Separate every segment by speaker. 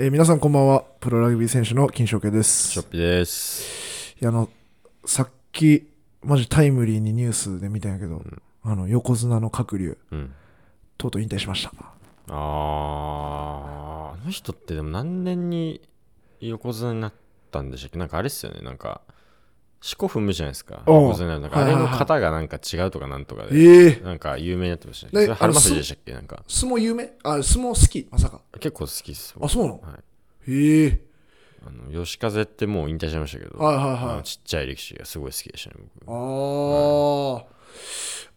Speaker 1: えー皆さんこんばんは。プロラグビー選手の金正慶です。
Speaker 2: ショッピです。
Speaker 1: いや、あの、さっき、マジタイムリーにニュースで見たんやけど、あの、横綱の鶴竜、
Speaker 2: うん。
Speaker 1: とうとう引退しました。
Speaker 2: あー、あの人ってでも何年に横綱になったんでしたっけ？なんかあれっすよね。なんか、四股踏むじゃないですか。あ
Speaker 1: はいはいはい。
Speaker 2: れの型がなんか違うとかなんとかで、
Speaker 1: ええ。
Speaker 2: なんか有名になってましたね。
Speaker 1: で
Speaker 2: それ春でしたっけ？なんか、
Speaker 1: 相撲有名？あ、相撲好き？まさか。
Speaker 2: 結構好きっす。
Speaker 1: あ、そうなの？
Speaker 2: はい。
Speaker 1: へえ。
Speaker 2: あの吉風ってもう引退しましたけど、
Speaker 1: はいはいはい。
Speaker 2: ちっちゃい力士がすごい好きでしたね、僕。
Speaker 1: ああ、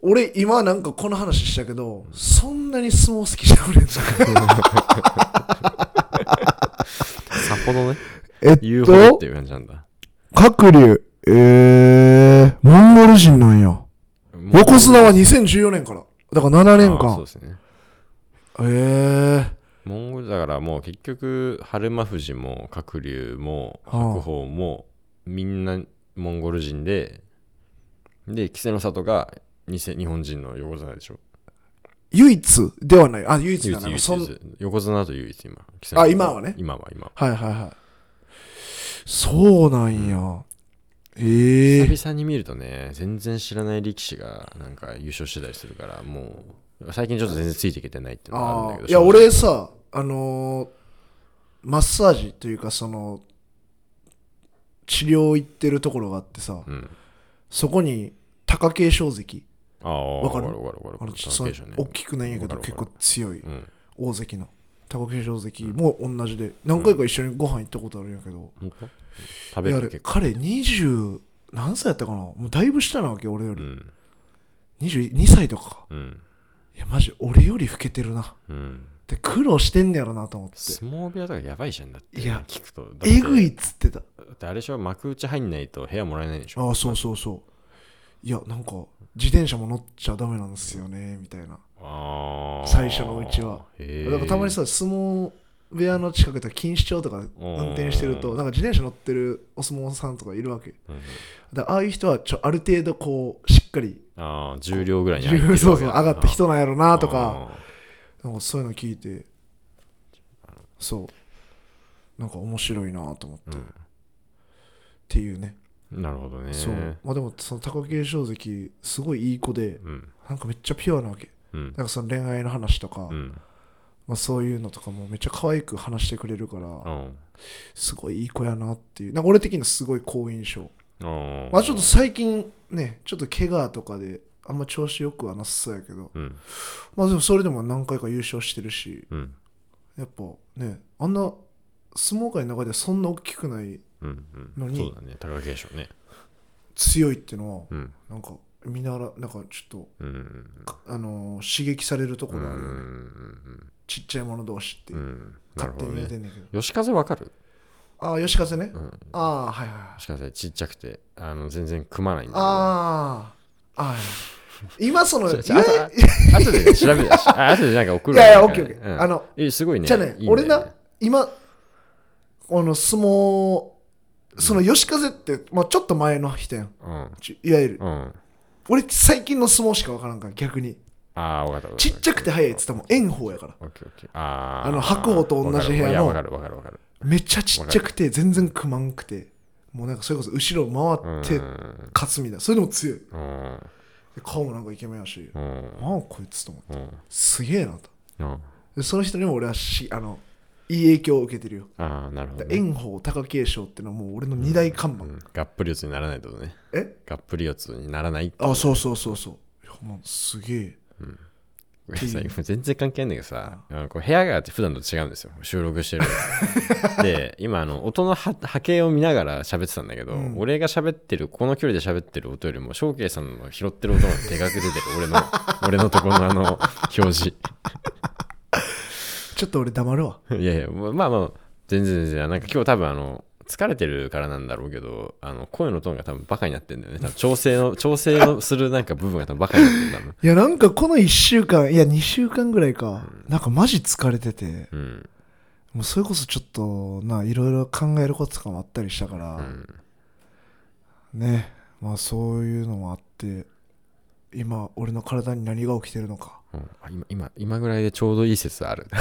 Speaker 1: 俺今なんかこの話したけど、そんなに相撲好きじゃなくね
Speaker 2: さほどね、
Speaker 1: えっ
Speaker 2: 言うほどっていう感じなんだ。
Speaker 1: 鶴竜、ええモンゴル人なんや。横綱は2014年から。だから7年
Speaker 2: あーそう
Speaker 1: 間
Speaker 2: で。すね。
Speaker 1: ええ
Speaker 2: モンゴルだからもう結局春馬富士も鶴竜も
Speaker 1: はあ
Speaker 2: 白鵬もみんなモンゴル人でで稀勢の里が偽日本人の横綱でしょ
Speaker 1: 唯一ではない。あ、唯一な。
Speaker 2: 唯一唯一横綱だと唯一今
Speaker 1: あ今はね
Speaker 2: 今は今は
Speaker 1: はいはいはい。そうなんや。ええ
Speaker 2: 久々に見るとね全然知らない力士がなんか優勝してたりするからもう最近ちょっと全然ついていけてないっていうのがあるんだけど
Speaker 1: いや、俺さ、あのーマッサージというか、その、治療行ってるところがあってさ、
Speaker 2: うん。
Speaker 1: そこに貴景勝関、
Speaker 2: ああ
Speaker 1: わかる？
Speaker 2: わかるわかるわかる。
Speaker 1: 大きくないんやけど、結構強い大関の貴景勝関も同じで、何回か一緒にご飯行ったことあるんやけど、
Speaker 2: 食べる結構
Speaker 1: 彼20何歳やったかな？もうだいぶ下なわけ俺より、
Speaker 2: うん。
Speaker 1: 22歳とかか。
Speaker 2: うん。
Speaker 1: いやマジ俺より老けてるな。
Speaker 2: うん。
Speaker 1: で苦労してんねやろなと思って。
Speaker 2: 相撲部屋とかやばいじゃんだって。
Speaker 1: いや
Speaker 2: 聞くと。だって
Speaker 1: えぐいっつってた。
Speaker 2: だってあれでしょ幕内入んないと部屋もらえないでしょ。
Speaker 1: ああそうそうそう。いやなんか自転車も乗っちゃダメなんですよねみたいな。
Speaker 2: あー。
Speaker 1: 最初のうちは。
Speaker 2: へ
Speaker 1: だからたまにさ相撲部屋の近くで錦糸町とか運転してると
Speaker 2: うん
Speaker 1: なんか自転車乗ってるお相撲さんとかいるわけ。
Speaker 2: うんうん。
Speaker 1: だああいう人はちょある程度こうしっかり
Speaker 2: ああ重量ぐらいに入ってるわけ。
Speaker 1: そうそう上がった人なんやろなとか
Speaker 2: あ
Speaker 1: なんかそういうの聞いてそう。なんか面白いなと思って、
Speaker 2: ー
Speaker 1: っていうね。
Speaker 2: うんなるほどね。
Speaker 1: そう。まあでもその貴景勝関すごいいい子で
Speaker 2: うん。
Speaker 1: なんかめっちゃピュアなわけ。
Speaker 2: うん。
Speaker 1: なんかその恋愛の話とか、
Speaker 2: うん
Speaker 1: まあ、そういうのとかもめっちゃ可愛く話してくれるから、
Speaker 2: うん。
Speaker 1: すごいいい子やなっていう。なんか俺的にはすごい好印象。
Speaker 2: あー
Speaker 1: まあちょっと最近ねちょっと怪我とかであんま調子よくはなさそうやけど。
Speaker 2: うん。
Speaker 1: まあでもそれでも何回か優勝してるし
Speaker 2: うん。
Speaker 1: やっぱねあんな相撲界の中ではそんな大きくない
Speaker 2: うん
Speaker 1: のに
Speaker 2: うんそうだね。貴景勝ね。
Speaker 1: 強いっていうのは
Speaker 2: うん。
Speaker 1: なんか見習なんかちょっと
Speaker 2: うん
Speaker 1: あのー刺激されるとこ
Speaker 2: うんう
Speaker 1: ろあるよね、
Speaker 2: ん
Speaker 1: ちっちゃい者同士って
Speaker 2: う。ん。うんなるほどね。
Speaker 1: てんねんけど、
Speaker 2: 吉風わかる？
Speaker 1: ああ吉風ね、
Speaker 2: うん。
Speaker 1: ああはいはいはい。
Speaker 2: 吉風ちっちゃくてあの全然組まないんだ
Speaker 1: ああはい今その
Speaker 2: あとあ後でね調べてあ後でなんか送るわ。
Speaker 1: やいやオッケーオッケー、
Speaker 2: うん。
Speaker 1: あの
Speaker 2: えすごいね。
Speaker 1: じゃあね
Speaker 2: いい
Speaker 1: 俺な今この相撲その吉風って、まあ、ちょっと前の人やん。
Speaker 2: うん。
Speaker 1: ちいわゆる。
Speaker 2: うん。
Speaker 1: 俺最近の相撲しか分からんから逆に
Speaker 2: ああ分かった分かった。
Speaker 1: ちっちゃくて速いっつったらもう炎鵬やから。
Speaker 2: オッケーオッケー。あー。
Speaker 1: あの白鵬と同じ部屋の
Speaker 2: かる。分かる分かる
Speaker 1: めっちゃちっちゃくて全然組まんくてもうなんかそれこそ後ろ回って
Speaker 2: うん。
Speaker 1: 勝つみたいな。それでも強い。で
Speaker 2: うん。
Speaker 1: 顔もなんかイケメンやし。
Speaker 2: うん。
Speaker 1: ああこいつと思って。
Speaker 2: うん。
Speaker 1: すげえなと。
Speaker 2: うん。
Speaker 1: でその人にも俺はしあのいい影響を受けてるよ。
Speaker 2: ああなるほどね。
Speaker 1: 炎鵬貴景勝ってのはもう俺の二大看板、
Speaker 2: うん。がっぷり四つにならないとね。
Speaker 1: え？
Speaker 2: がっぷり四つにならないって
Speaker 1: あそうそうそうそう。いやもうすげえ
Speaker 2: これさ今全然関係ないんだけどさあのこう部屋が普段と違うんですよ。収録してる。で今あの音の波波形を見ながら喋ってたんだけど、
Speaker 1: うん。
Speaker 2: 俺が喋ってるこの距離で喋ってる音よりも翔慶さんの拾ってる音がでかく出てる俺の 俺のところのあの表示。
Speaker 1: ちょっと俺黙るわ。
Speaker 2: いやいやまあまあ全然全然。なんか今日多分あの疲れてるからなんだろうけどあの声のトーンが多分バカになってんだよね。多分調整の 調整をするなんか部分が多分バカになってんだもん
Speaker 1: いやなんかこの1週間いや2週間ぐらいか、なんかマジ疲れてて。
Speaker 2: うん。
Speaker 1: もうそれこそちょっとないろいろ考えることとかもあったりしたから、
Speaker 2: うん。
Speaker 1: ね。まあそういうのもあって今俺の体に何が起きてるのか。
Speaker 2: うん。あ今今今ぐらいでちょうどいい説ある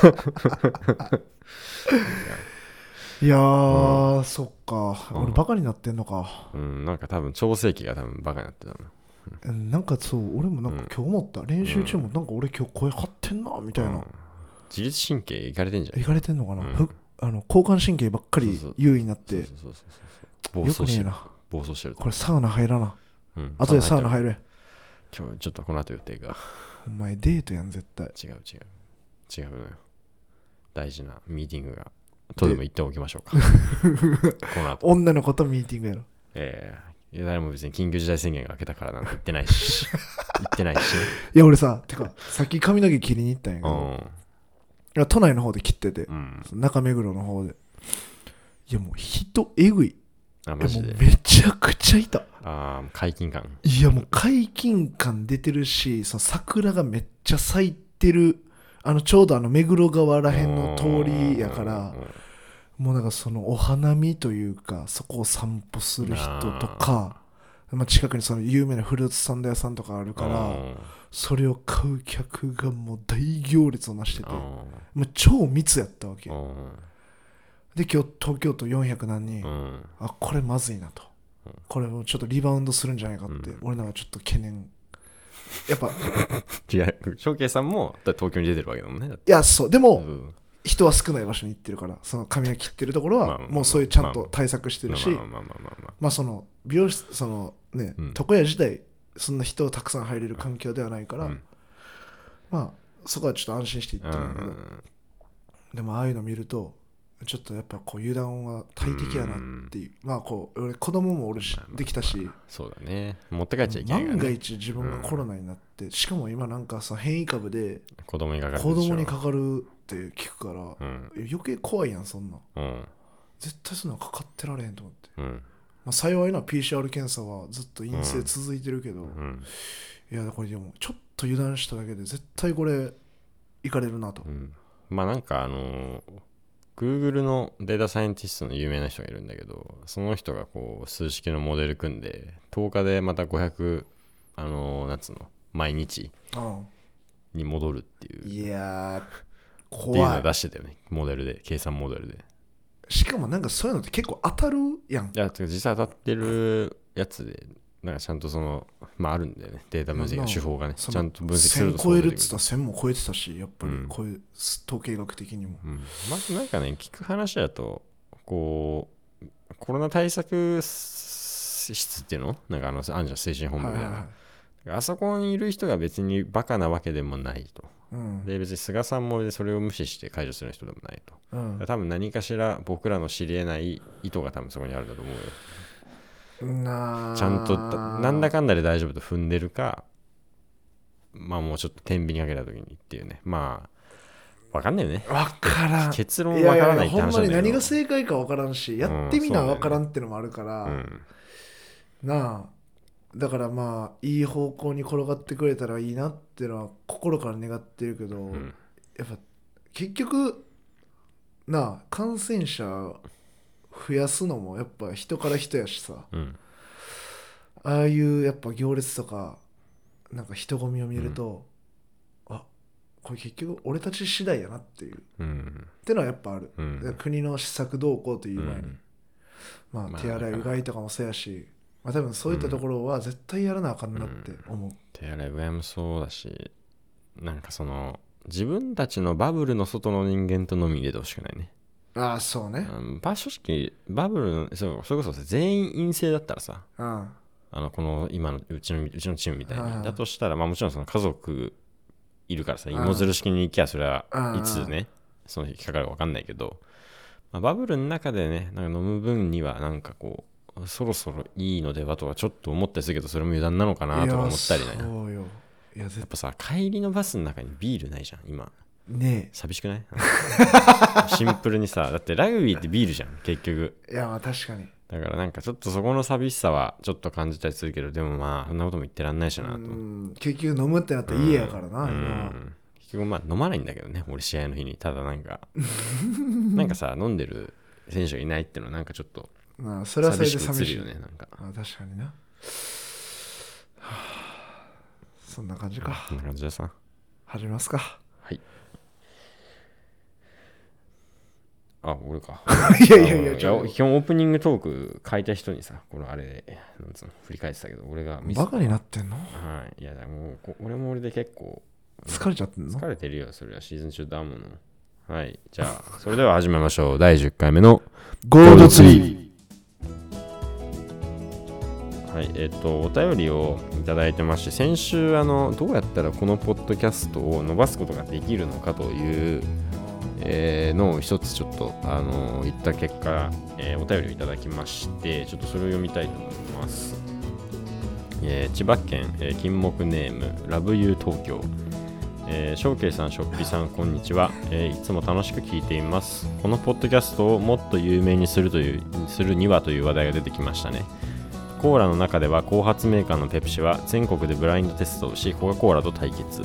Speaker 1: いやー、そっか。
Speaker 2: うん。
Speaker 1: 俺バカになってんのか。
Speaker 2: うんなんか多分調整期が多分バカになってたの。
Speaker 1: うんなんかそう俺もなんか今日思った。練習中もなんか俺今日声張ってんなみたいな。
Speaker 2: うん。自律神経いかれてんじゃん
Speaker 1: い？かれてんのかな、
Speaker 2: うん。
Speaker 1: ふあの交感神経ばっかり優位になって。
Speaker 2: そうそうそうそう暴
Speaker 1: よ
Speaker 2: 走してる
Speaker 1: くねえな。
Speaker 2: 暴走してる。
Speaker 1: これサウナ入らな。
Speaker 2: うん。
Speaker 1: 後でサウナ
Speaker 2: る。
Speaker 1: 入れ。
Speaker 2: 今日ちょっとこの後予定が。
Speaker 1: お前デートやん絶対。
Speaker 2: 違う違う。違うのよ大事なミーティングがとでも言っておきましょうか。この後。
Speaker 1: 女の子とミーティングやろ？
Speaker 2: ええいや誰も別に緊急事態宣言が明けたからなんて言ってないし。言ってないし。
Speaker 1: いや俺さてかさっき髪の毛切りに行ったんやけど、
Speaker 2: うん。
Speaker 1: いや都内の方で切ってて、
Speaker 2: うん。
Speaker 1: 中目黒の方で。いやもう人えぐい。
Speaker 2: あマジで？
Speaker 1: めちゃくちゃいた。
Speaker 2: ああ解禁感。
Speaker 1: いやもう解禁感出てるしその桜がめっちゃ咲いてるあのちょうどあの目黒川らへんの通りやからもうなんかそのお花見というかそこを散歩する人とかまあ、近くにその有名なフルーツサンド屋さんとかあるからそれを買う客がもう大行列をなしててもう超密やったわけよ。で今日東京都400何人。
Speaker 2: うん。
Speaker 1: あこれまずいなと。これもうちょっとリバウンドするんじゃないかって、
Speaker 2: うん。
Speaker 1: 俺なんかちょっと懸念やっぱ。い
Speaker 2: 違う。翔慶さんもだって東京に出てるわけだもんねだって。
Speaker 1: やそう。でも、
Speaker 2: うん。
Speaker 1: 人は少ない場所に行ってるからその髪を切ってるところ
Speaker 2: まあまあ
Speaker 1: はもうそういうちゃんと対策してるし、
Speaker 2: まあまあまあまあまあ
Speaker 1: その美容室そのね、
Speaker 2: うん。
Speaker 1: 床屋自体そんな人たくさん入れる環境ではないから、
Speaker 2: うん。
Speaker 1: まあそこはちょっと安心して行ってるんだけど、
Speaker 2: うん。
Speaker 1: でもああいうの見るとちょっとやっぱこう油断は大敵やなっていう、まあこう俺子供もおるし、できたし。
Speaker 2: そうだね。持って帰っちゃいけないから
Speaker 1: 万が
Speaker 2: ね
Speaker 1: 一自分がコロナになって、しかも今なんかさ変異株で
Speaker 2: 子供にかかる
Speaker 1: 子供にかかるって聞くから、
Speaker 2: うん。
Speaker 1: 余計怖いやんそんなん。
Speaker 2: うん。
Speaker 1: 絶対そんなんかかってられへんと思って、
Speaker 2: うん。
Speaker 1: まあ、幸いな PCR 検査はずっと陰性続いてるけど、
Speaker 2: うん。
Speaker 1: いやこれでもちょっと油断しただけで絶対これいかれるなと、
Speaker 2: うんまあなんかあの Google のデータサイエンティストの有名な人がいるんだけどその人がこう数式のモデル組んで10日でまた500あのなんつうの毎日
Speaker 1: うん
Speaker 2: に戻るっていう。
Speaker 1: いやー
Speaker 2: っていうの出してたよね。モデルで計算モデルで。
Speaker 1: しかもなんかそういうのって結構当たるやん。
Speaker 2: いや実際当たってるやつでなんかちゃんとそのまああるんだよね。データ分析の手法がね。ちゃんと分析する
Speaker 1: 1000
Speaker 2: と
Speaker 1: 超えるっ
Speaker 2: 出てく
Speaker 1: つった。ら1000も超えてたしやっぱり
Speaker 2: うん。
Speaker 1: こういう統計学的にも、
Speaker 2: うん、まずなんかね聞く話だとこうコロナ対策室っていうの？なんかあのあんじゃん精神本部みたいな、
Speaker 1: はいはいはい。
Speaker 2: あそこにいる人が別にバカなわけでもないと。
Speaker 1: うん。
Speaker 2: で別に菅さんもそれを無視して解除する人でもないと。
Speaker 1: うん。
Speaker 2: 多分何かしら僕らの知り得ない意図が多分そこにあるんだと思うよ
Speaker 1: なあ。
Speaker 2: ちゃんとなんだかんだで大丈夫と踏んでるかまあもうちょっと天秤にかけた時にっていうね。まあわかんないよね。
Speaker 1: 分からん。
Speaker 2: 結論
Speaker 1: いやい
Speaker 2: わからないって
Speaker 1: やほんまに何が正解か分からんしやってみな分からんってのもあるから、
Speaker 2: うん。
Speaker 1: なあ。だからまあいい方向に転がってくれたらいいなっていうのは心から願ってるけど、
Speaker 2: うん。
Speaker 1: やっぱ結局なあ感染者増やすのもやっぱ人から人やしさ。
Speaker 2: うん。
Speaker 1: ああいうやっぱ行列とかなんか人混みを見ると、あこれ結局俺たち次第やなっていう。っ
Speaker 2: うん。
Speaker 1: てのはやっぱある、
Speaker 2: うん。
Speaker 1: 国の施策どうこうという前に、
Speaker 2: うん。
Speaker 1: まあ、
Speaker 2: まあ
Speaker 1: 手洗いうがいとかもそうやし、まあ、多分そういったところは絶対やらなあかんなって思う、
Speaker 2: 手洗いうがいもそうだしなんかその自分たちのバブルの外の人間と飲みに出てほしくないね、
Speaker 1: ああそうね。
Speaker 2: うん、まあ正直バブルのそうそれこそさ全員陰性だったらさ
Speaker 1: うん。
Speaker 2: あのこの今のうちのうちのチームみたいに。だとしたら、まあ、もちろんその家族いるからさ
Speaker 1: うん。
Speaker 2: 芋づる式に行きゃそれは
Speaker 1: うん。
Speaker 2: いつねその引っかかるか分かんないけど、まあ、バブルの中でねなんか飲む分にはなんかこうそろそろいいのではとはちょっと思ったりするけどそれも油断なのかなとか思ったりね。
Speaker 1: いやそうよ。いや絶
Speaker 2: やっぱさ帰りのバスの中にビールないじゃん今
Speaker 1: ね
Speaker 2: 寂しくない？シンプルにさだってラグビーってビールじゃん結局。
Speaker 1: えいやまあ確かに。
Speaker 2: だからなんかちょっとそこの寂しさはちょっと感じたりするけどでもまあそんなことも言ってらんないしなと。
Speaker 1: うん結局飲むってなったら家やからな、
Speaker 2: うん。
Speaker 1: 今
Speaker 2: 結局まあ飲まないんだけどね俺試合の日に。ただなんか なんかさ飲んでる選手がいないってのはなんかちょっと
Speaker 1: まあそれはそれ
Speaker 2: 寂しく映
Speaker 1: で寂しい。
Speaker 2: るよねなんか。
Speaker 1: まあ確かにな、は あそんな感じか。
Speaker 2: こんな感じでさ。
Speaker 1: 始めますか。
Speaker 2: はいあ俺か。
Speaker 1: いやいやいや
Speaker 2: あの
Speaker 1: ちょ
Speaker 2: 基本オープニングトーク書いた人にさこのあれなんつうの振り返ってたけど俺がミス
Speaker 1: バカになってんの？
Speaker 2: はい。いやもうこ俺も俺で結構
Speaker 1: 疲れちゃってんの？
Speaker 2: 疲れてるよそれは。シーズン中だもの。はい。じゃあ それでは始めましょう。第10回目の
Speaker 1: ゴールドツリ
Speaker 2: はい。えっ、とお便りをいただいてまして先週あのどうやったらこのポッドキャストを伸ばすことができるのかという、えーの一つちょっとあの言った結果、えーお便りをいただきましてちょっとそれを読みたいと思います、えー千葉県、えー金木ネームラブユー東京えー、ショウケイさん、ショッピさん、こんにちは、えーいつも楽しく聞いています。このポッドキャストをもっと有名にするというするにはという話題が出てきましたね。コーラの中では後発メーカーのペプシは全国でブラインドテストをし、コカ・コーラと対決。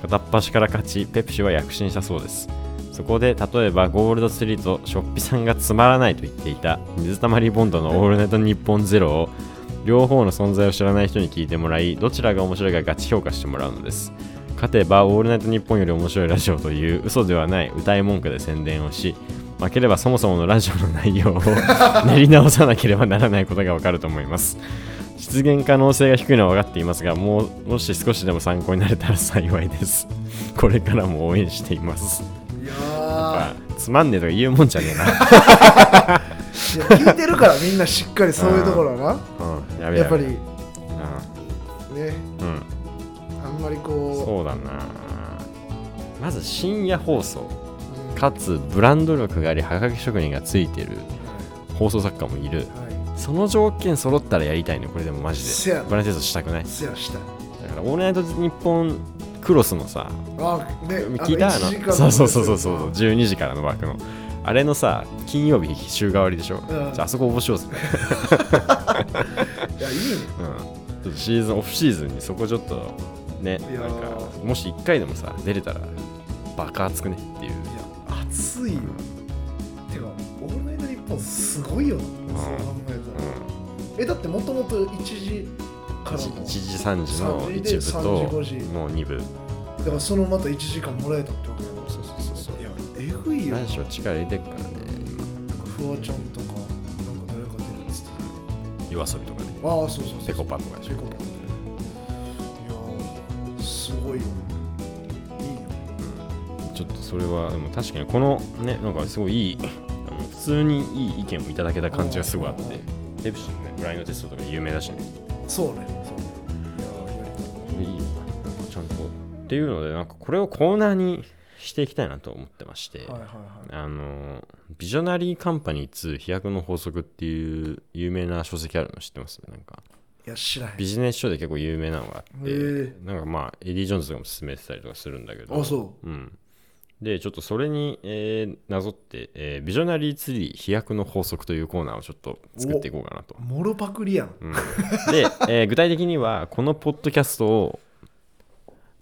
Speaker 2: 片っ端から勝ち、ペプシは躍進したそうです。そこで、例えばゴールドスリート、ショッピさんがつまらないと言っていた水溜りボンドのオールナイトニッポンゼロを両方の存在を知らない人に聞いてもらい、どちらが面白いかガチ評価してもらうのです。勝てばオールナイトニッポンより面白いラジオという嘘ではない歌い文句で宣伝をし負ければそもそものラジオの内容を練り直さなければならないことがわかると思います。実現可能性が低いのは分かっていますがもうもし少しでも参考になれたら幸いです。これからも応援しています。つまんねえとか言うもんじゃねえな、
Speaker 1: 聞いてるからみんなしっかりそういうところは
Speaker 2: うん、や
Speaker 1: なやっぱり。ね
Speaker 2: うん、うん、
Speaker 1: あんまりこ
Speaker 2: そうだな。まず深夜放送。
Speaker 1: う、うん
Speaker 2: かつブランド力がありはがき職人がついてる。放送作家もいる。
Speaker 1: はい。
Speaker 2: その条件揃ったらやりたいね。これでもマジで。ブランストしたくない？
Speaker 1: せやしたい。
Speaker 2: だからオールナイトニッポンクロスのさ
Speaker 1: あね
Speaker 2: 聞いたあ
Speaker 1: 1時間
Speaker 2: のそうそうそうそうそう
Speaker 1: うん。
Speaker 2: 12時からの枠の。あれのさ金曜日週替わりでしょ、
Speaker 1: ん。
Speaker 2: じゃああそこ応募しようぜ、
Speaker 1: いやいいね。
Speaker 2: うん、ちょっとシーズンオフシーズンにそこちょっとねなんかもし1回でもさ出れたらバカ熱くねっていう。
Speaker 1: いや熱いよ。てかオールナイトニッポンすごいよな。そう考えたらえだってもともと1時から
Speaker 2: 1
Speaker 1: の
Speaker 2: 時3時の
Speaker 1: 3時で
Speaker 2: 1部
Speaker 1: 3
Speaker 2: と
Speaker 1: 時5時。
Speaker 2: もう2部。
Speaker 1: だからそのまた1時間もらえたってわけやろ。
Speaker 2: そうそうそうそう。
Speaker 1: いやえぐいよ。
Speaker 2: 男子は力入れてっからね。今
Speaker 1: なんかフワちゃんとかなんか誰か出るっつって
Speaker 2: 夜遊びとかね。
Speaker 1: たああそうそうそう
Speaker 2: ペコパとかでしょ
Speaker 1: ペコパいやーすごいよ。いいよ。
Speaker 2: ちょっとそれはでも確かにこのねなんかすごいいいあの普通にいい意見をいただけた感じがすごいあって。ペプシのねブラインドテストとか有名だしね。
Speaker 1: そうね
Speaker 2: っていうのでなんかこれをコーナーにしていきたいなと思ってまして、
Speaker 1: はいはいはい。
Speaker 2: あのビジョナリーカンパニー2飛躍の法則っていう有名な書籍あるの知ってます？なんか。
Speaker 1: いや知らへん。
Speaker 2: ビジネス書で結構有名なのがあって
Speaker 1: へえ。
Speaker 2: なんかまあエディ・ジョーンズとかも勧めてたりとかするんだけど
Speaker 1: あそ
Speaker 2: う。ん、でちょっとそれに、えーなぞって、えービジョナリーツリー飛躍の法則というコーナーをちょっと作っていこうかなと。
Speaker 1: う。モロパクリやん。
Speaker 2: うん。で、えー具体的にはこのポッドキャストを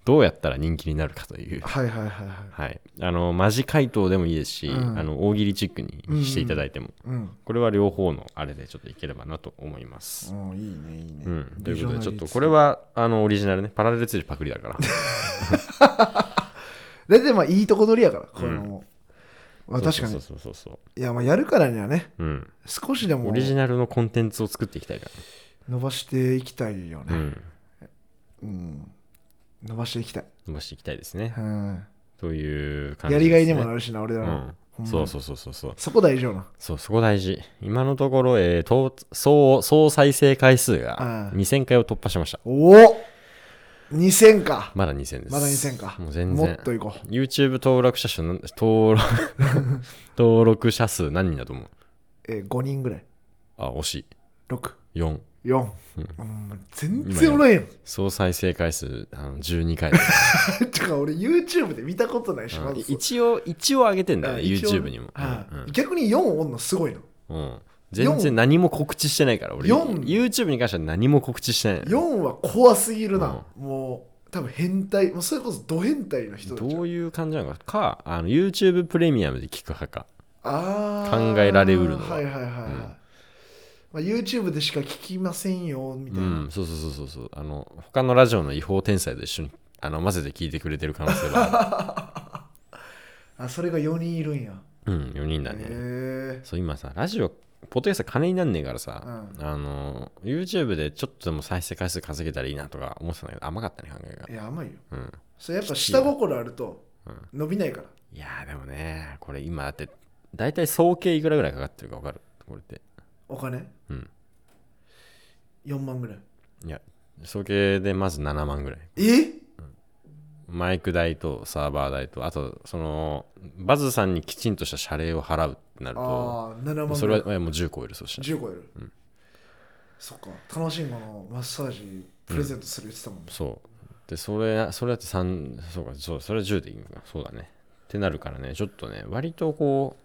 Speaker 2: どうやったら人気になるかという、
Speaker 1: はいはいはいはい。
Speaker 2: はい、あのマジ回答でもいいですし、
Speaker 1: うん。
Speaker 2: あの大喜利チックにしていただいても、
Speaker 1: うん。
Speaker 2: これは両方のあれでちょっといければなと思います。
Speaker 1: うん。いいねいいね。
Speaker 2: うん、ということでちょっとこ
Speaker 1: れ
Speaker 2: れはあのオリジナルね。パラレルツリーパクリだから。
Speaker 1: 大体まあいいとこ取りやからこれも。まあ確かに。
Speaker 2: そうそうそうそう
Speaker 1: いやまあやるからにはね少しでも。
Speaker 2: オリジナルのコンテンツを作っていきたいからね。
Speaker 1: 伸ばしていきたいよね。
Speaker 2: うん、
Speaker 1: うん伸ばしていきたい
Speaker 2: 伸ばしていきたいですね。
Speaker 1: うん
Speaker 2: という感じ
Speaker 1: やりがいにもな
Speaker 2: る
Speaker 1: るしな俺らの
Speaker 2: うんそうそうそうそうそう。
Speaker 1: そこ大事よな
Speaker 2: そう、そこ大事。今のところ、えー、と総総再生回数が
Speaker 1: うん
Speaker 2: 2000回を突破しました。
Speaker 1: おお2000か
Speaker 2: まだ2000です。
Speaker 1: まだ2000か
Speaker 2: もう全然
Speaker 1: もっ。といこ
Speaker 2: YouTube 登録者数登録 登録者数何人だと思う？
Speaker 1: うえー5人ぐらい
Speaker 2: あ、惜し
Speaker 1: 6
Speaker 2: い。4。
Speaker 1: 4、
Speaker 2: うん
Speaker 1: うん、全然おらんやん。
Speaker 2: 総再生回数あの12回。
Speaker 1: てか俺 YouTube で見たことないしま
Speaker 2: う。ん。
Speaker 1: ず
Speaker 2: 一応、一応上げてんだよね、YouTube にも。
Speaker 1: はい。
Speaker 2: うん
Speaker 1: 逆に4おんのすごいの。
Speaker 2: うん。全然何も告知してないから、俺。
Speaker 1: 四。
Speaker 2: YouTube に関しては何も告知してないの。
Speaker 1: 4は怖すぎるな、もう多分変態。もうそれこそド変態の人
Speaker 2: どういう感じなのか。かあの YouTube プレミアムで聞く派か。考えられうるのは。
Speaker 1: はいはいはいはい、まあ、YouTube でしか聞きませんよみた
Speaker 2: う
Speaker 1: いな、
Speaker 2: んそうそうそうそうそう。あの他のラジオの違法天才と一緒にあの混ぜて聞いてくれてる可能性はあ
Speaker 1: あそれが4人いるんや。
Speaker 2: うん4人だね、そう今さラジオポッドキャスト金になんねえからさ、
Speaker 1: う
Speaker 2: あの YouTube でちょっとでも再生回数稼げたらいいなとか思ってたんだけど甘かったね考えが。
Speaker 1: いや甘いよ。
Speaker 2: うん。
Speaker 1: それやっぱ下心あると伸びないから。
Speaker 2: いやーでもねこれ今だって大体総計いくらぐらいかかってるか分かる？これって
Speaker 1: お金？
Speaker 2: うん。
Speaker 1: 4万ぐらい。
Speaker 2: いや総計でまず7万ぐらい。
Speaker 1: え？
Speaker 2: マイク代とサーバー代とあとそのバズさんにきちんとした謝礼を払うってなると
Speaker 1: ああ7万ぐらい。
Speaker 2: それはえもう10超えるそしたら。
Speaker 1: 10超える、そっか。楽しいものをマッサージプレゼントする言ってたもんね、
Speaker 2: そう。でそれそれだって3そうかそうそれは10でいいのか。そうだね。ってなるからね。ちょっとね割とこ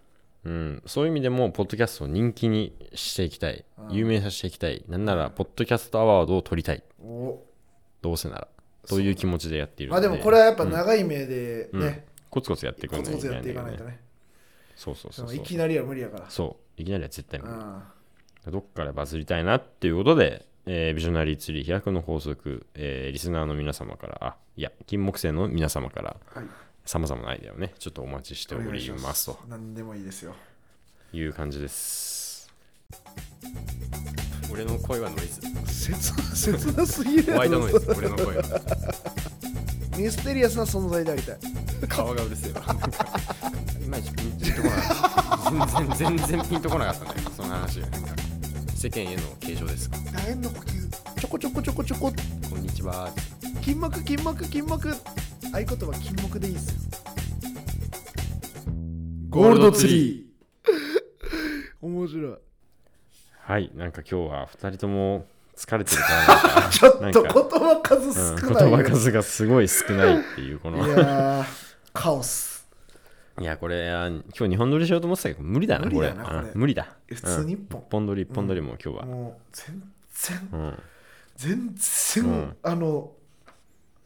Speaker 2: う、うん、そういう意味でもポッドキャストを人気にしていきたい。
Speaker 1: うん。
Speaker 2: 有名にさせていきたい。なんならポッドキャストアワードを取りたい。
Speaker 1: お。
Speaker 2: どうせなら。という気持ちでやっている
Speaker 1: まあでもこれはやっぱ長い目でね、
Speaker 2: コツコツやっていくんだ
Speaker 1: コツコツやっていかないと
Speaker 2: ね。
Speaker 1: ね
Speaker 2: そうそうそう
Speaker 1: いきなりは無理やから。
Speaker 2: そう。いきなりは絶対無理。
Speaker 1: うん。
Speaker 2: どっからバズりたいなっていうことで、えービジョナリーツリー飛躍の法則、えーリスナーの皆様から、あ、いや、金木犀の皆様から、
Speaker 1: はい
Speaker 2: さまざまなアイデアをね、ちょっとお待ちしておりますと
Speaker 1: 何でもいいですよ
Speaker 2: いう感じです。俺の声はノイズ。
Speaker 1: 切切なすぎる
Speaker 2: ホワイトノイズ、俺の声は。
Speaker 1: ミステリアスな存在でありたい
Speaker 2: 顔がうるせえわ。いまいちピンとこなかった。全然、全然ピンとこなかったんだけど、その話世間への継承ですか。
Speaker 1: 楕円の呼吸？ちょこちょこちょこちょこ
Speaker 2: こんにちは。
Speaker 1: 金木金木金木合言葉金木でいいっすよ。
Speaker 2: ゴールドツリ
Speaker 1: ー。面白い。
Speaker 2: はい、なんか今日は2人とも疲れてるからな。ん か
Speaker 1: ちょっと言
Speaker 2: か
Speaker 1: 葉数
Speaker 2: うん
Speaker 1: 少ないよ、
Speaker 2: 言葉数がすごい少ないっていうこの。
Speaker 1: いやーカオス。
Speaker 2: いやこれあ今日日本撮りしようと思ってたけど無理だなこれ。無理だ。
Speaker 1: 普通に一本。
Speaker 2: うん、一本撮り一本撮りも今日は、
Speaker 1: もう全然
Speaker 2: うん。
Speaker 1: 全然、
Speaker 2: うん。
Speaker 1: あの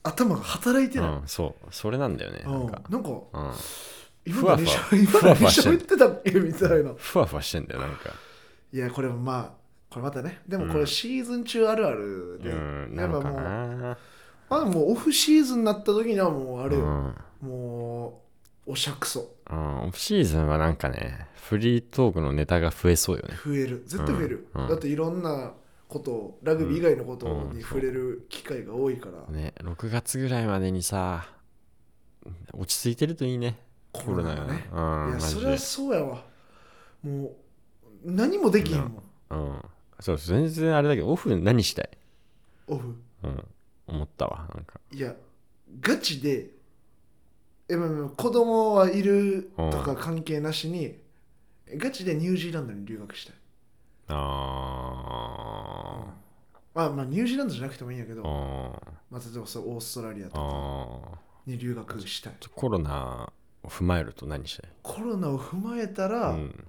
Speaker 1: 頭が働いてない、
Speaker 2: うんそう。それなんだよね
Speaker 1: うん。
Speaker 2: なんか、
Speaker 1: なんか
Speaker 2: うん、
Speaker 1: 今
Speaker 2: ふわふわふわふわして
Speaker 1: ってたっけみたいな。
Speaker 2: ふわふわしてんだよなんか。
Speaker 1: いやこれもまあこれまたね。でもこ
Speaker 2: うん。
Speaker 1: れシーズン中あるあるで、
Speaker 2: うんな
Speaker 1: やっぱもうま
Speaker 2: な
Speaker 1: あもうオフシーズンになった時にはもうあれよ、
Speaker 2: うん。
Speaker 1: もうおしゃくそ。
Speaker 2: うん、オフシーズンはなんかねフリートークのネタが増えそうよね。
Speaker 1: 増える。絶対増える、だっていろんなことをラグビー以外のこと
Speaker 2: うん。
Speaker 1: に触れる機会が多いから、
Speaker 2: ね6月ぐらいまでにさ落ち着いてるといいね。コロナがね。うん
Speaker 1: いやそれはそうやわ。もう何もできへんもん、
Speaker 2: うん。そう全然あれだけどオフ何したい？
Speaker 1: オフ。
Speaker 2: うん。思ったわなんか。
Speaker 1: いやガチでえ子供はいるとか関係なしにガチでニュージーランドに留学したい
Speaker 2: あ
Speaker 1: まあまあニュージーランドじゃなくてもいいんやけどまあ、例えばそうオーストラリア
Speaker 2: ー
Speaker 1: とか
Speaker 2: あ
Speaker 1: に留学したい
Speaker 2: ーコロナを踏まえると何したい
Speaker 1: コロナを踏まえたら、
Speaker 2: うん。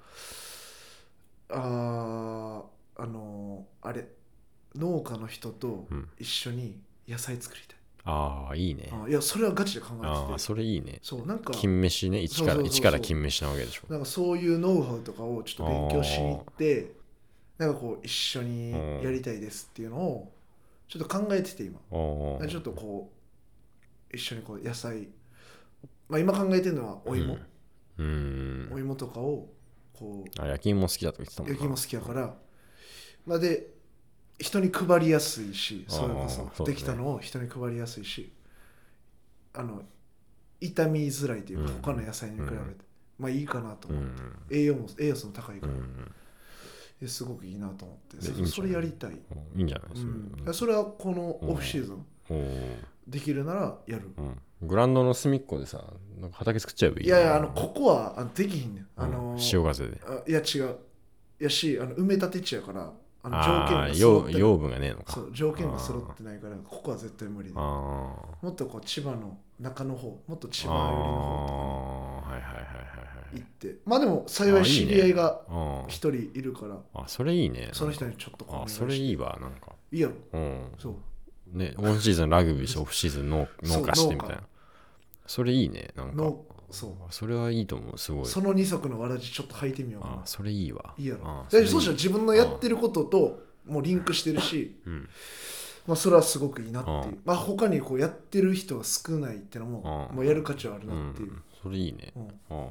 Speaker 1: あーあのーあれ農家の人と
Speaker 2: うん。
Speaker 1: 一緒に野菜作りたい、
Speaker 2: ああいいね。
Speaker 1: あいやそれはガチで考
Speaker 2: ああ
Speaker 1: えてて。
Speaker 2: それいいね。
Speaker 1: そうなんか
Speaker 2: 金飯ね。一から一から金飯なわけでしょ。
Speaker 1: なんかそういうノウハウとかをちょっと勉強しに行ってなんかこう一緒にやりたいですっていうのをちょっと考えてて今。ちょっとこう一緒にこう野菜まあ今考えてるのはお芋、
Speaker 2: うん。
Speaker 1: お芋とかをこう
Speaker 2: あ焼き芋好きだと言ってたもんな。
Speaker 1: 焼き芋好きやからまあで人に配りやすいしそれこそできたのを人に配りやすいしあの傷みづらいというか
Speaker 2: うん。
Speaker 1: 他の野菜に比べて、
Speaker 2: うん。
Speaker 1: まあいいかなと思う、
Speaker 2: うん。
Speaker 1: 栄養も栄養素も高いから、
Speaker 2: うん
Speaker 1: ですごくいいなと思ってそそれやりたい、
Speaker 2: いいんじゃない？
Speaker 1: うん、それはこのオフシーズンできるならやる、
Speaker 2: うん。グラウンドの隅っこでさなんか畑作っちゃえばいい
Speaker 1: いやいやあのここはあのできひんねん。あの
Speaker 2: うん潮風で。
Speaker 1: あいや違う。やしあの埋め立て地やからあの条件が揃ってない。
Speaker 2: 養養分がねえのか。
Speaker 1: そう条件が揃ってないからここは絶対無理でも
Speaker 2: あ
Speaker 1: っとこう千葉の中の方もっと千
Speaker 2: あ
Speaker 1: 葉寄りの方
Speaker 2: いはいはいはいはい。
Speaker 1: 行って。まあでも幸い知り合いが
Speaker 2: あ
Speaker 1: 一人いるから。
Speaker 2: あそれいいね。
Speaker 1: その人にちょっと
Speaker 2: あそれいいわなんか。
Speaker 1: いいやろ。
Speaker 2: うん。
Speaker 1: そう。
Speaker 2: ねオンシーズンラグビーしてオフシーズン農家してみたい
Speaker 1: 農
Speaker 2: なそれいいねなんか。
Speaker 1: のそう。
Speaker 2: それはいいと思うすごい。
Speaker 1: その二足のわらじちょっと履いてみようかな。
Speaker 2: あそれいいわ。
Speaker 1: いいやろ。そうしたら自分のやってることともうリンクしてるし。
Speaker 2: うん
Speaker 1: まあそれはすごくいいなっていう。
Speaker 2: うん。
Speaker 1: まあ他にこうやってる人が少ないってのも
Speaker 2: うん。
Speaker 1: もうやる価値はある
Speaker 2: う
Speaker 1: なっていう、
Speaker 2: ん。それいいね。
Speaker 1: うん。
Speaker 2: あ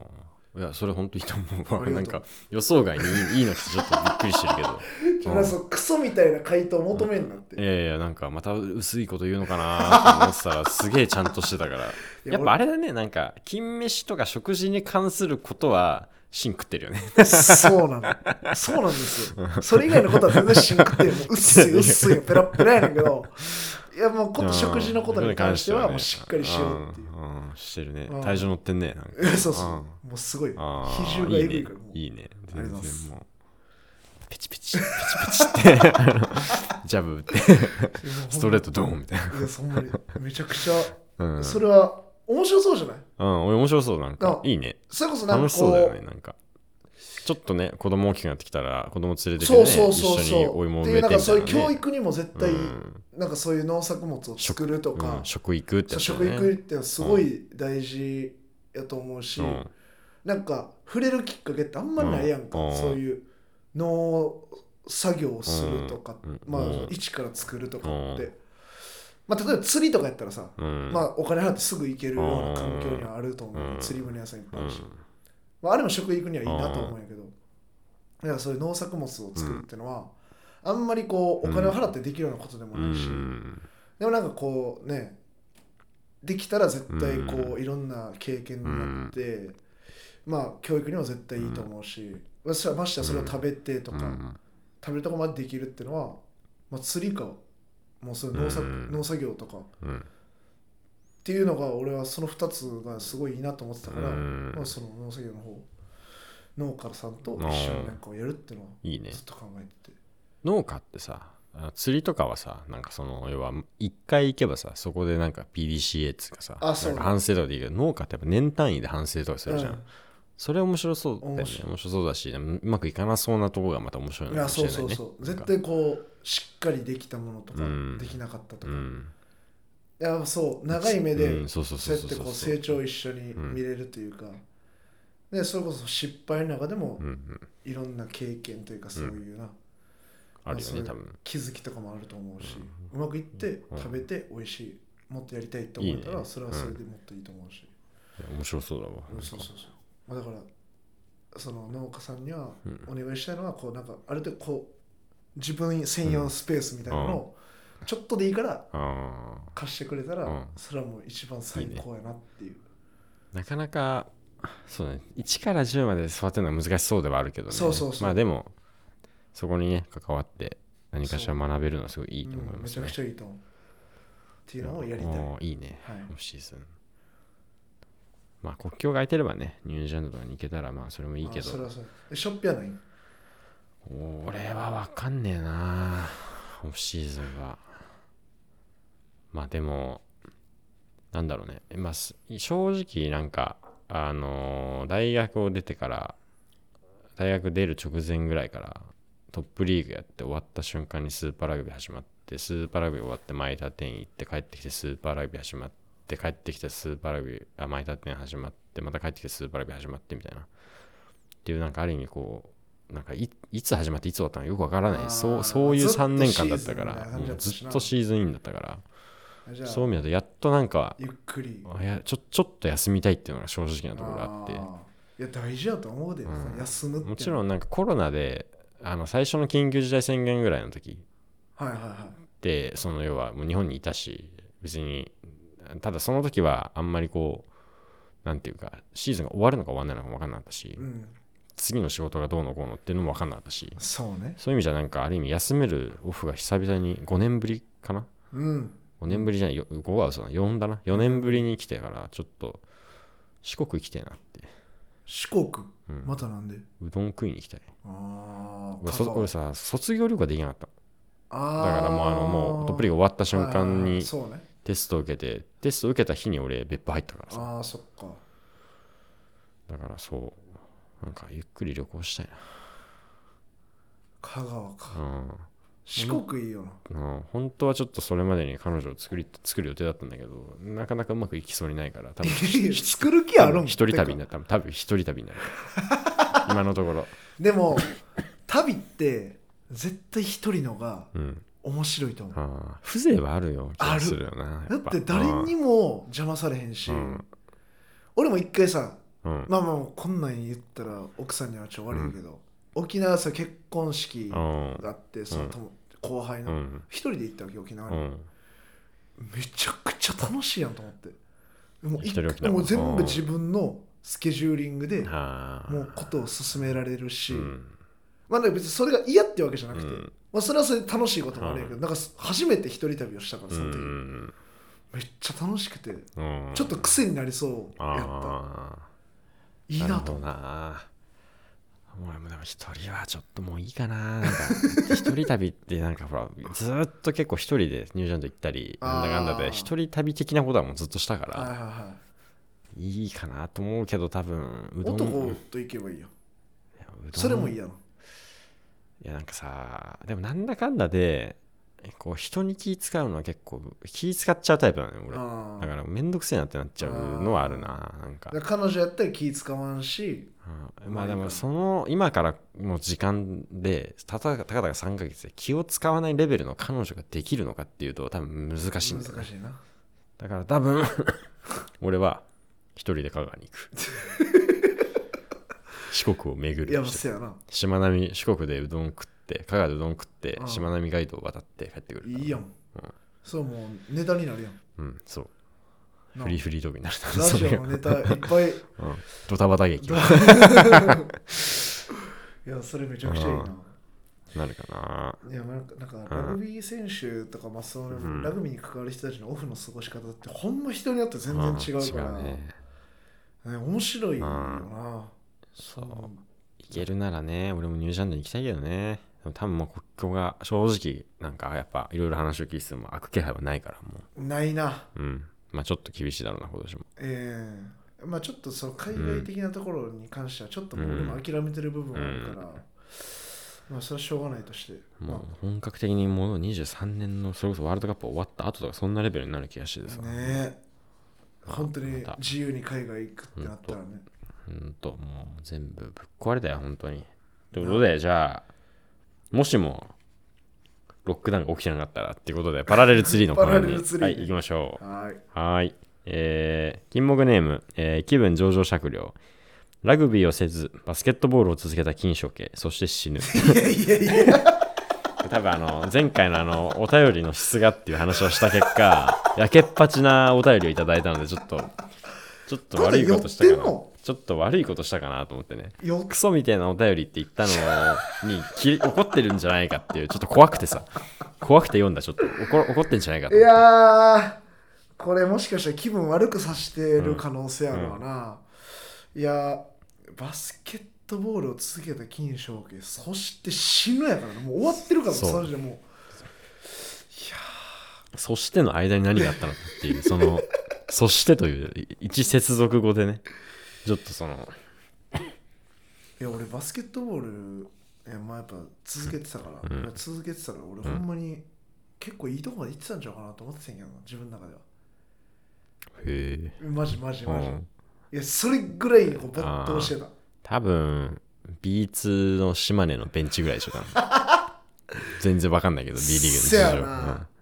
Speaker 2: いやそれ本当いいと思うわ。なんか予想外にいいいいのちょっとびっくりしてるけど。
Speaker 1: クソみたいな回答求めんなって、
Speaker 2: いやいやなんかまた薄いこと言うのかなと思ってたらすげえちゃんとしてたから。
Speaker 1: や
Speaker 2: やっぱあれだね。なんか金飯とか食事に関することは芯食ってるよね。
Speaker 1: そうなの。そうなんですよ。それ以外のことは全然しんくて、もう薄い薄いよ、ペラッペラやねんけど、いやもうこと食事のことに関してはもうしっかりしようっていう。
Speaker 2: うん。うん。してるね。
Speaker 1: うん。
Speaker 2: 体重乗ってんね。なんか。
Speaker 1: そうそう。
Speaker 2: う。ん。
Speaker 1: もうすごい。比重がえぐいから。もう
Speaker 2: いいね。いいね全然もう。ペチペチペチペチって。ジャブ打って。ストレートドーンみたい
Speaker 1: いや、そんなに。めちゃくちゃ、
Speaker 2: なうん。
Speaker 1: それは面白そうじゃない？
Speaker 2: うん俺面白そうなんか。
Speaker 1: あ
Speaker 2: いいね。
Speaker 1: それこそなんかこ
Speaker 2: 楽しそうだよ
Speaker 1: う
Speaker 2: ねなんか。ちょっとね子供大きくなってきたら子供連れてきてね
Speaker 1: そうそうそう
Speaker 2: 一緒に
Speaker 1: そう。
Speaker 2: お芋を
Speaker 1: で、
Speaker 2: 植えてみたいな、
Speaker 1: なんかそういう
Speaker 2: ね、
Speaker 1: 教育にも絶対、
Speaker 2: うん。
Speaker 1: なんかそういう農作物を作ると
Speaker 2: う
Speaker 1: か
Speaker 2: ん、食育ってね。
Speaker 1: 食育ってすごい大事やと思うし、
Speaker 2: うん。
Speaker 1: なんか触れるきっかけってあんまりないやんか、
Speaker 2: うん。
Speaker 1: そういう農作業をするとか、
Speaker 2: うん。
Speaker 1: まあ、
Speaker 2: うん。
Speaker 1: 一から作るとかって、
Speaker 2: うん
Speaker 1: まあ、例えば釣りとかやったらさ、
Speaker 2: うん。
Speaker 1: まあ、お金払ってすぐ行けるような環境にはあると思う、
Speaker 2: うん。
Speaker 1: 釣り船屋さんいっぱいあるし、
Speaker 2: うん。
Speaker 1: まあ、あれも食育にはいいなと思うんやけど、だからそういう農作物を作るっていうのは、あんまりこうお金を払ってできるようなことでも
Speaker 2: う
Speaker 1: ないし、
Speaker 2: ん。
Speaker 1: でもなんかこうねできたら絶対こう、
Speaker 2: う
Speaker 1: いろんな経験になって、まあ教育にも絶対いいと思うし、私はましてやそれを食べてとか、
Speaker 2: うん。
Speaker 1: 食べるとこまでできるっていうのは、まあ、釣りかもうそういう農作,、
Speaker 2: うん
Speaker 1: 農作業とか。っ
Speaker 2: うん。
Speaker 1: ていうのが俺はその2つがすごいいいなと思ってたから、
Speaker 2: うん。
Speaker 1: まあ、その農作業の方農家さんと一緒になんかをやるっていうのはずっと考えてて、
Speaker 2: 農家ってさあ釣りとかはさなんかその要は一回行けばさそこでなんか PDCA っつうかさ
Speaker 1: あそう
Speaker 2: なんか反省とかでいいけど農家ってやっぱ年単位で反省とかするじゃんそれ面白そうだよね。
Speaker 1: 面白い。
Speaker 2: 面白そうだしうまくいかなそうなとこがまた面白いのかもしれないね
Speaker 1: そうそうそう。絶対こうしっかりできたものとか、
Speaker 2: うん。
Speaker 1: できなかったとか、い
Speaker 2: うん。
Speaker 1: やそう長い目で、
Speaker 2: うんそうそう
Speaker 1: そ
Speaker 2: そうう。そう
Speaker 1: やってこう成長を一緒に見れるというか、でそれこそ失敗の中でも
Speaker 2: うんうん。
Speaker 1: いろんな経験というかそういうな、
Speaker 2: あるよね多分。
Speaker 1: 気づきとかもあると思うし、うまくいって
Speaker 2: うん。
Speaker 1: 食べて美味しいもっとやりたいと思ったら
Speaker 2: いいね。
Speaker 1: それはそれでもっといいと思うし、
Speaker 2: いや面白そうだわ。
Speaker 1: うんそうそうそう、まあ、だからその農家さんには
Speaker 2: うん。
Speaker 1: お願いしたいのはこうなんかある程度こう自分専用スペースみたいなのをちょっとでいいから
Speaker 2: あ
Speaker 1: 貸してくれたら、
Speaker 2: うん。
Speaker 1: それはもう一番最高やなっていう。
Speaker 2: ーなかなかそうね。1から10まで育てるのは難しそうではあるけどね。
Speaker 1: そうそうそう。
Speaker 2: まあでもそこにね関わって何かしら学べるのはすごいいいと思い
Speaker 1: うんめちゃ
Speaker 2: ますね、
Speaker 1: くちゃいいと思う。っていうのをやりたい、
Speaker 2: いいね。
Speaker 1: はい。
Speaker 2: オフシーズンまあ国境が空いてればねニュージーランドとかに行けたらまあそれもいいけど。
Speaker 1: あそれはそう。えショッない
Speaker 2: 俺は分かんねえなオフシーズンは。まあでもなんだろうね、まあ、す正直なんかあのー大学を出てから大学出る直前ぐらいからトップリーグやって終わった瞬間にスーパーラグビー始まってスーパーラグビー終わって前田店行って帰ってきてスーパーラグビー始まって帰ってきてスーパーラグビーあ前田店始まってまた帰ってきてスーパーラグビー始まってみたいな。っていうなんかある意味こうなんかいいつ始まっていつ終わったのかよくわからない。そうそういう
Speaker 1: ずっと
Speaker 2: 3年間だったから。
Speaker 1: 感じだったしな
Speaker 2: もうずっとシーズンインだったから。そういう意味だとやっとなんか
Speaker 1: ゆっくり。
Speaker 2: あいやちょちょっと休みたいっていうのが正直なところがあって。
Speaker 1: ー。いや大事やと思うで、
Speaker 2: うん。
Speaker 1: 休むって。
Speaker 2: もちろんなんかコロナであの最初の緊急事態宣言ぐらいの時
Speaker 1: はいはいはい。
Speaker 2: でその要はもう日本にいたし別にただその時はあんまりこうなんていうかシーズンが終わるのか終わらないのか分かんなかったし
Speaker 1: うん。
Speaker 2: 次の仕事がどうのこうのっていうのも分かんなかったし
Speaker 1: そうね。
Speaker 2: そういう意味じゃなんかある意味休めるオフが久々に5年ぶりかな？
Speaker 1: うん。
Speaker 2: 5年ぶりじゃないよ5は嘘だ4だな？4年ぶりに来てからちょっと四国行きたいなって。
Speaker 1: 四国、
Speaker 2: うん。
Speaker 1: またなんで？
Speaker 2: うどん食いに行きたい。
Speaker 1: ああ
Speaker 2: 俺さ卒業旅行ができなかった
Speaker 1: あ
Speaker 2: だからもうあのもうトップリーグ終わった瞬間に
Speaker 1: そうね
Speaker 2: テストを受けてテストを受けた日に俺別府入ったからさ。
Speaker 1: ああそっか。
Speaker 2: だからそうなんかゆっくり旅行したい
Speaker 1: 香川か。
Speaker 2: な
Speaker 1: 四国いいよな。
Speaker 2: うん、うん、本当はちょっとそれまでに彼女を作り作る予定だったんだけどなかなかうまくいきそうにないから多分
Speaker 1: 作る気あるん
Speaker 2: 一人旅に
Speaker 1: て
Speaker 2: なる多分多分一人旅になる。今のところ。
Speaker 1: かでも旅って絶対一人のが
Speaker 2: うん
Speaker 1: 面白いと思う。
Speaker 2: 風情はあるよ。気が
Speaker 1: ある
Speaker 2: する。よな
Speaker 1: だって誰にも邪魔されへんし、
Speaker 2: うん。
Speaker 1: 俺も一回さ
Speaker 2: うん。
Speaker 1: まあまあこんなん言ったら奥さんにはちょ悪いけど、沖縄さ結婚式
Speaker 2: うん。
Speaker 1: があってその友後輩の。
Speaker 2: うん。
Speaker 1: 一人で行ったわけ沖縄に、
Speaker 2: うん。
Speaker 1: めちゃくちゃ楽しいやんと思って。もうもう全部自分のスケジューリングで
Speaker 2: はあ。
Speaker 1: もうことを進められるし、
Speaker 2: うん。
Speaker 1: まあね別にそれが嫌ってわけじゃなくて、
Speaker 2: うん
Speaker 1: まあ、それはそれで楽しいこともあるんやけど、なんか初めて一人旅をしたからその時、
Speaker 2: うん。
Speaker 1: めっちゃ楽しくて
Speaker 2: うん。
Speaker 1: ちょっと癖になりそうやった。
Speaker 2: あ
Speaker 1: いい
Speaker 2: あな
Speaker 1: と思
Speaker 2: もでも一人はちょっともういいかな。なんか一人旅ってなんかほらずーっと結構一人でニュージーランド行ったりなんだかんだで一人旅的なことはもうずっとしたから
Speaker 1: はい
Speaker 2: いかなと思うけど多分。うどん。
Speaker 1: 男と行けばいいよそれもいいやろ
Speaker 2: いやなんかさでもなんだかんだでこう人に気使うのは結構気使っちゃうタイプなのよ俺。
Speaker 1: あ
Speaker 2: だからめんどくせえなってなっちゃうのはあるななんか。
Speaker 1: あ彼女やったら気使わんし。
Speaker 2: うん。まあでもその今からの時間でたかたか3ヶ月で気を使わないレベルの彼女ができるのかっていうと多分難しいんだよね。
Speaker 1: 難しいな。
Speaker 2: だから多分 俺は一人で香川に行く 四国を巡
Speaker 1: いや
Speaker 2: る
Speaker 1: せやな。
Speaker 2: しまなみ四国でうどん食って香川でうどん食って
Speaker 1: うん。
Speaker 2: しまなみガイドを渡って帰ってくる
Speaker 1: いいやん、そうもうネタになるやん。
Speaker 2: うんそう。
Speaker 1: な
Speaker 2: フリーフリートークになる。
Speaker 1: ラジオのネタいっぱい。い
Speaker 2: うん。ドタバタ劇。
Speaker 1: やそれめちゃくちゃいいな、
Speaker 2: なるかな。い
Speaker 1: やなんかなん。かラグビー選手とか、まあその
Speaker 2: ん。
Speaker 1: ラグビーに関わる人たちのオフの過ごし方ってほんま人によって全然違うから、
Speaker 2: うね。
Speaker 1: ね面白いよな、
Speaker 2: そう。行けるならね俺もニュージーランドに行きたいけどね。でも多分もう国境が正直なんかやっぱいろいろ話を聞いてても開く気配はないからも
Speaker 1: ないな。
Speaker 2: ううん。まあちょっと厳しいだろうな今年も。
Speaker 1: ええ。まあちょっとその海外的なところに関してはちょっともう俺も諦めてる部分はあるから、まあそれはしょうがないとして、ま
Speaker 2: もう本格的にもう23年のそれこそワールドカップ終わった後とかそんなレベルになる気がしててさ、
Speaker 1: あね本当に
Speaker 2: また。
Speaker 1: 自由に海外行くってなったらね
Speaker 2: ほんともう全部ぶっ壊れたよ本当にということでじゃあもしもロックダウンが起きてなかったらっていうことでパラレルツリーのコーナーにはい行きましょう
Speaker 1: はい
Speaker 2: はーい。えー、金木ネーム、えー気分上々酌量。ラグビーをせず、バスケットボールを続けた金賞家、そして死ぬ。
Speaker 1: いやいやいや
Speaker 2: 多分あの、前回のあの、お便りの質がっていう話をした結果、やけっぱちなお便りをいただいたので、ちょっと、ちょっと悪いことしたかな。ちょっと悪いことしたかなと思ってね。
Speaker 1: よ
Speaker 2: クソみたいなお便りって言ったのにき怒ってるんじゃないかっていう、ちょっと怖くてさ、怖くて読んだ、ちょっと。怒怒ってんじゃないかと
Speaker 1: い
Speaker 2: 思って。
Speaker 1: やーこれもしかしたら気分悪くさせてる可能性あるわな、いやーバスケットボールを続けた金正家そして死ぬやからね。もう終わってるから
Speaker 2: そう。
Speaker 1: その時点でも
Speaker 2: そしての間に何があったのかっていう、その、そしてという一接続語でね、ちょっとその、
Speaker 1: ういや俺バスケットボールいやまあやっぱ続けてたから、
Speaker 2: うん。
Speaker 1: 俺続けてたから俺ほんまに結構いいとこまで行ってたんちゃうかなと思ってたんやけ自分の中では。
Speaker 2: へえ。
Speaker 1: マジマジマジ、
Speaker 2: うん。
Speaker 1: いやそれぐらいこう没頭してた。
Speaker 2: 多分、B2 の島根のベンチぐらいでしょうか。全然わかんないけど、B リーグの事情。
Speaker 1: な。
Speaker 2: うん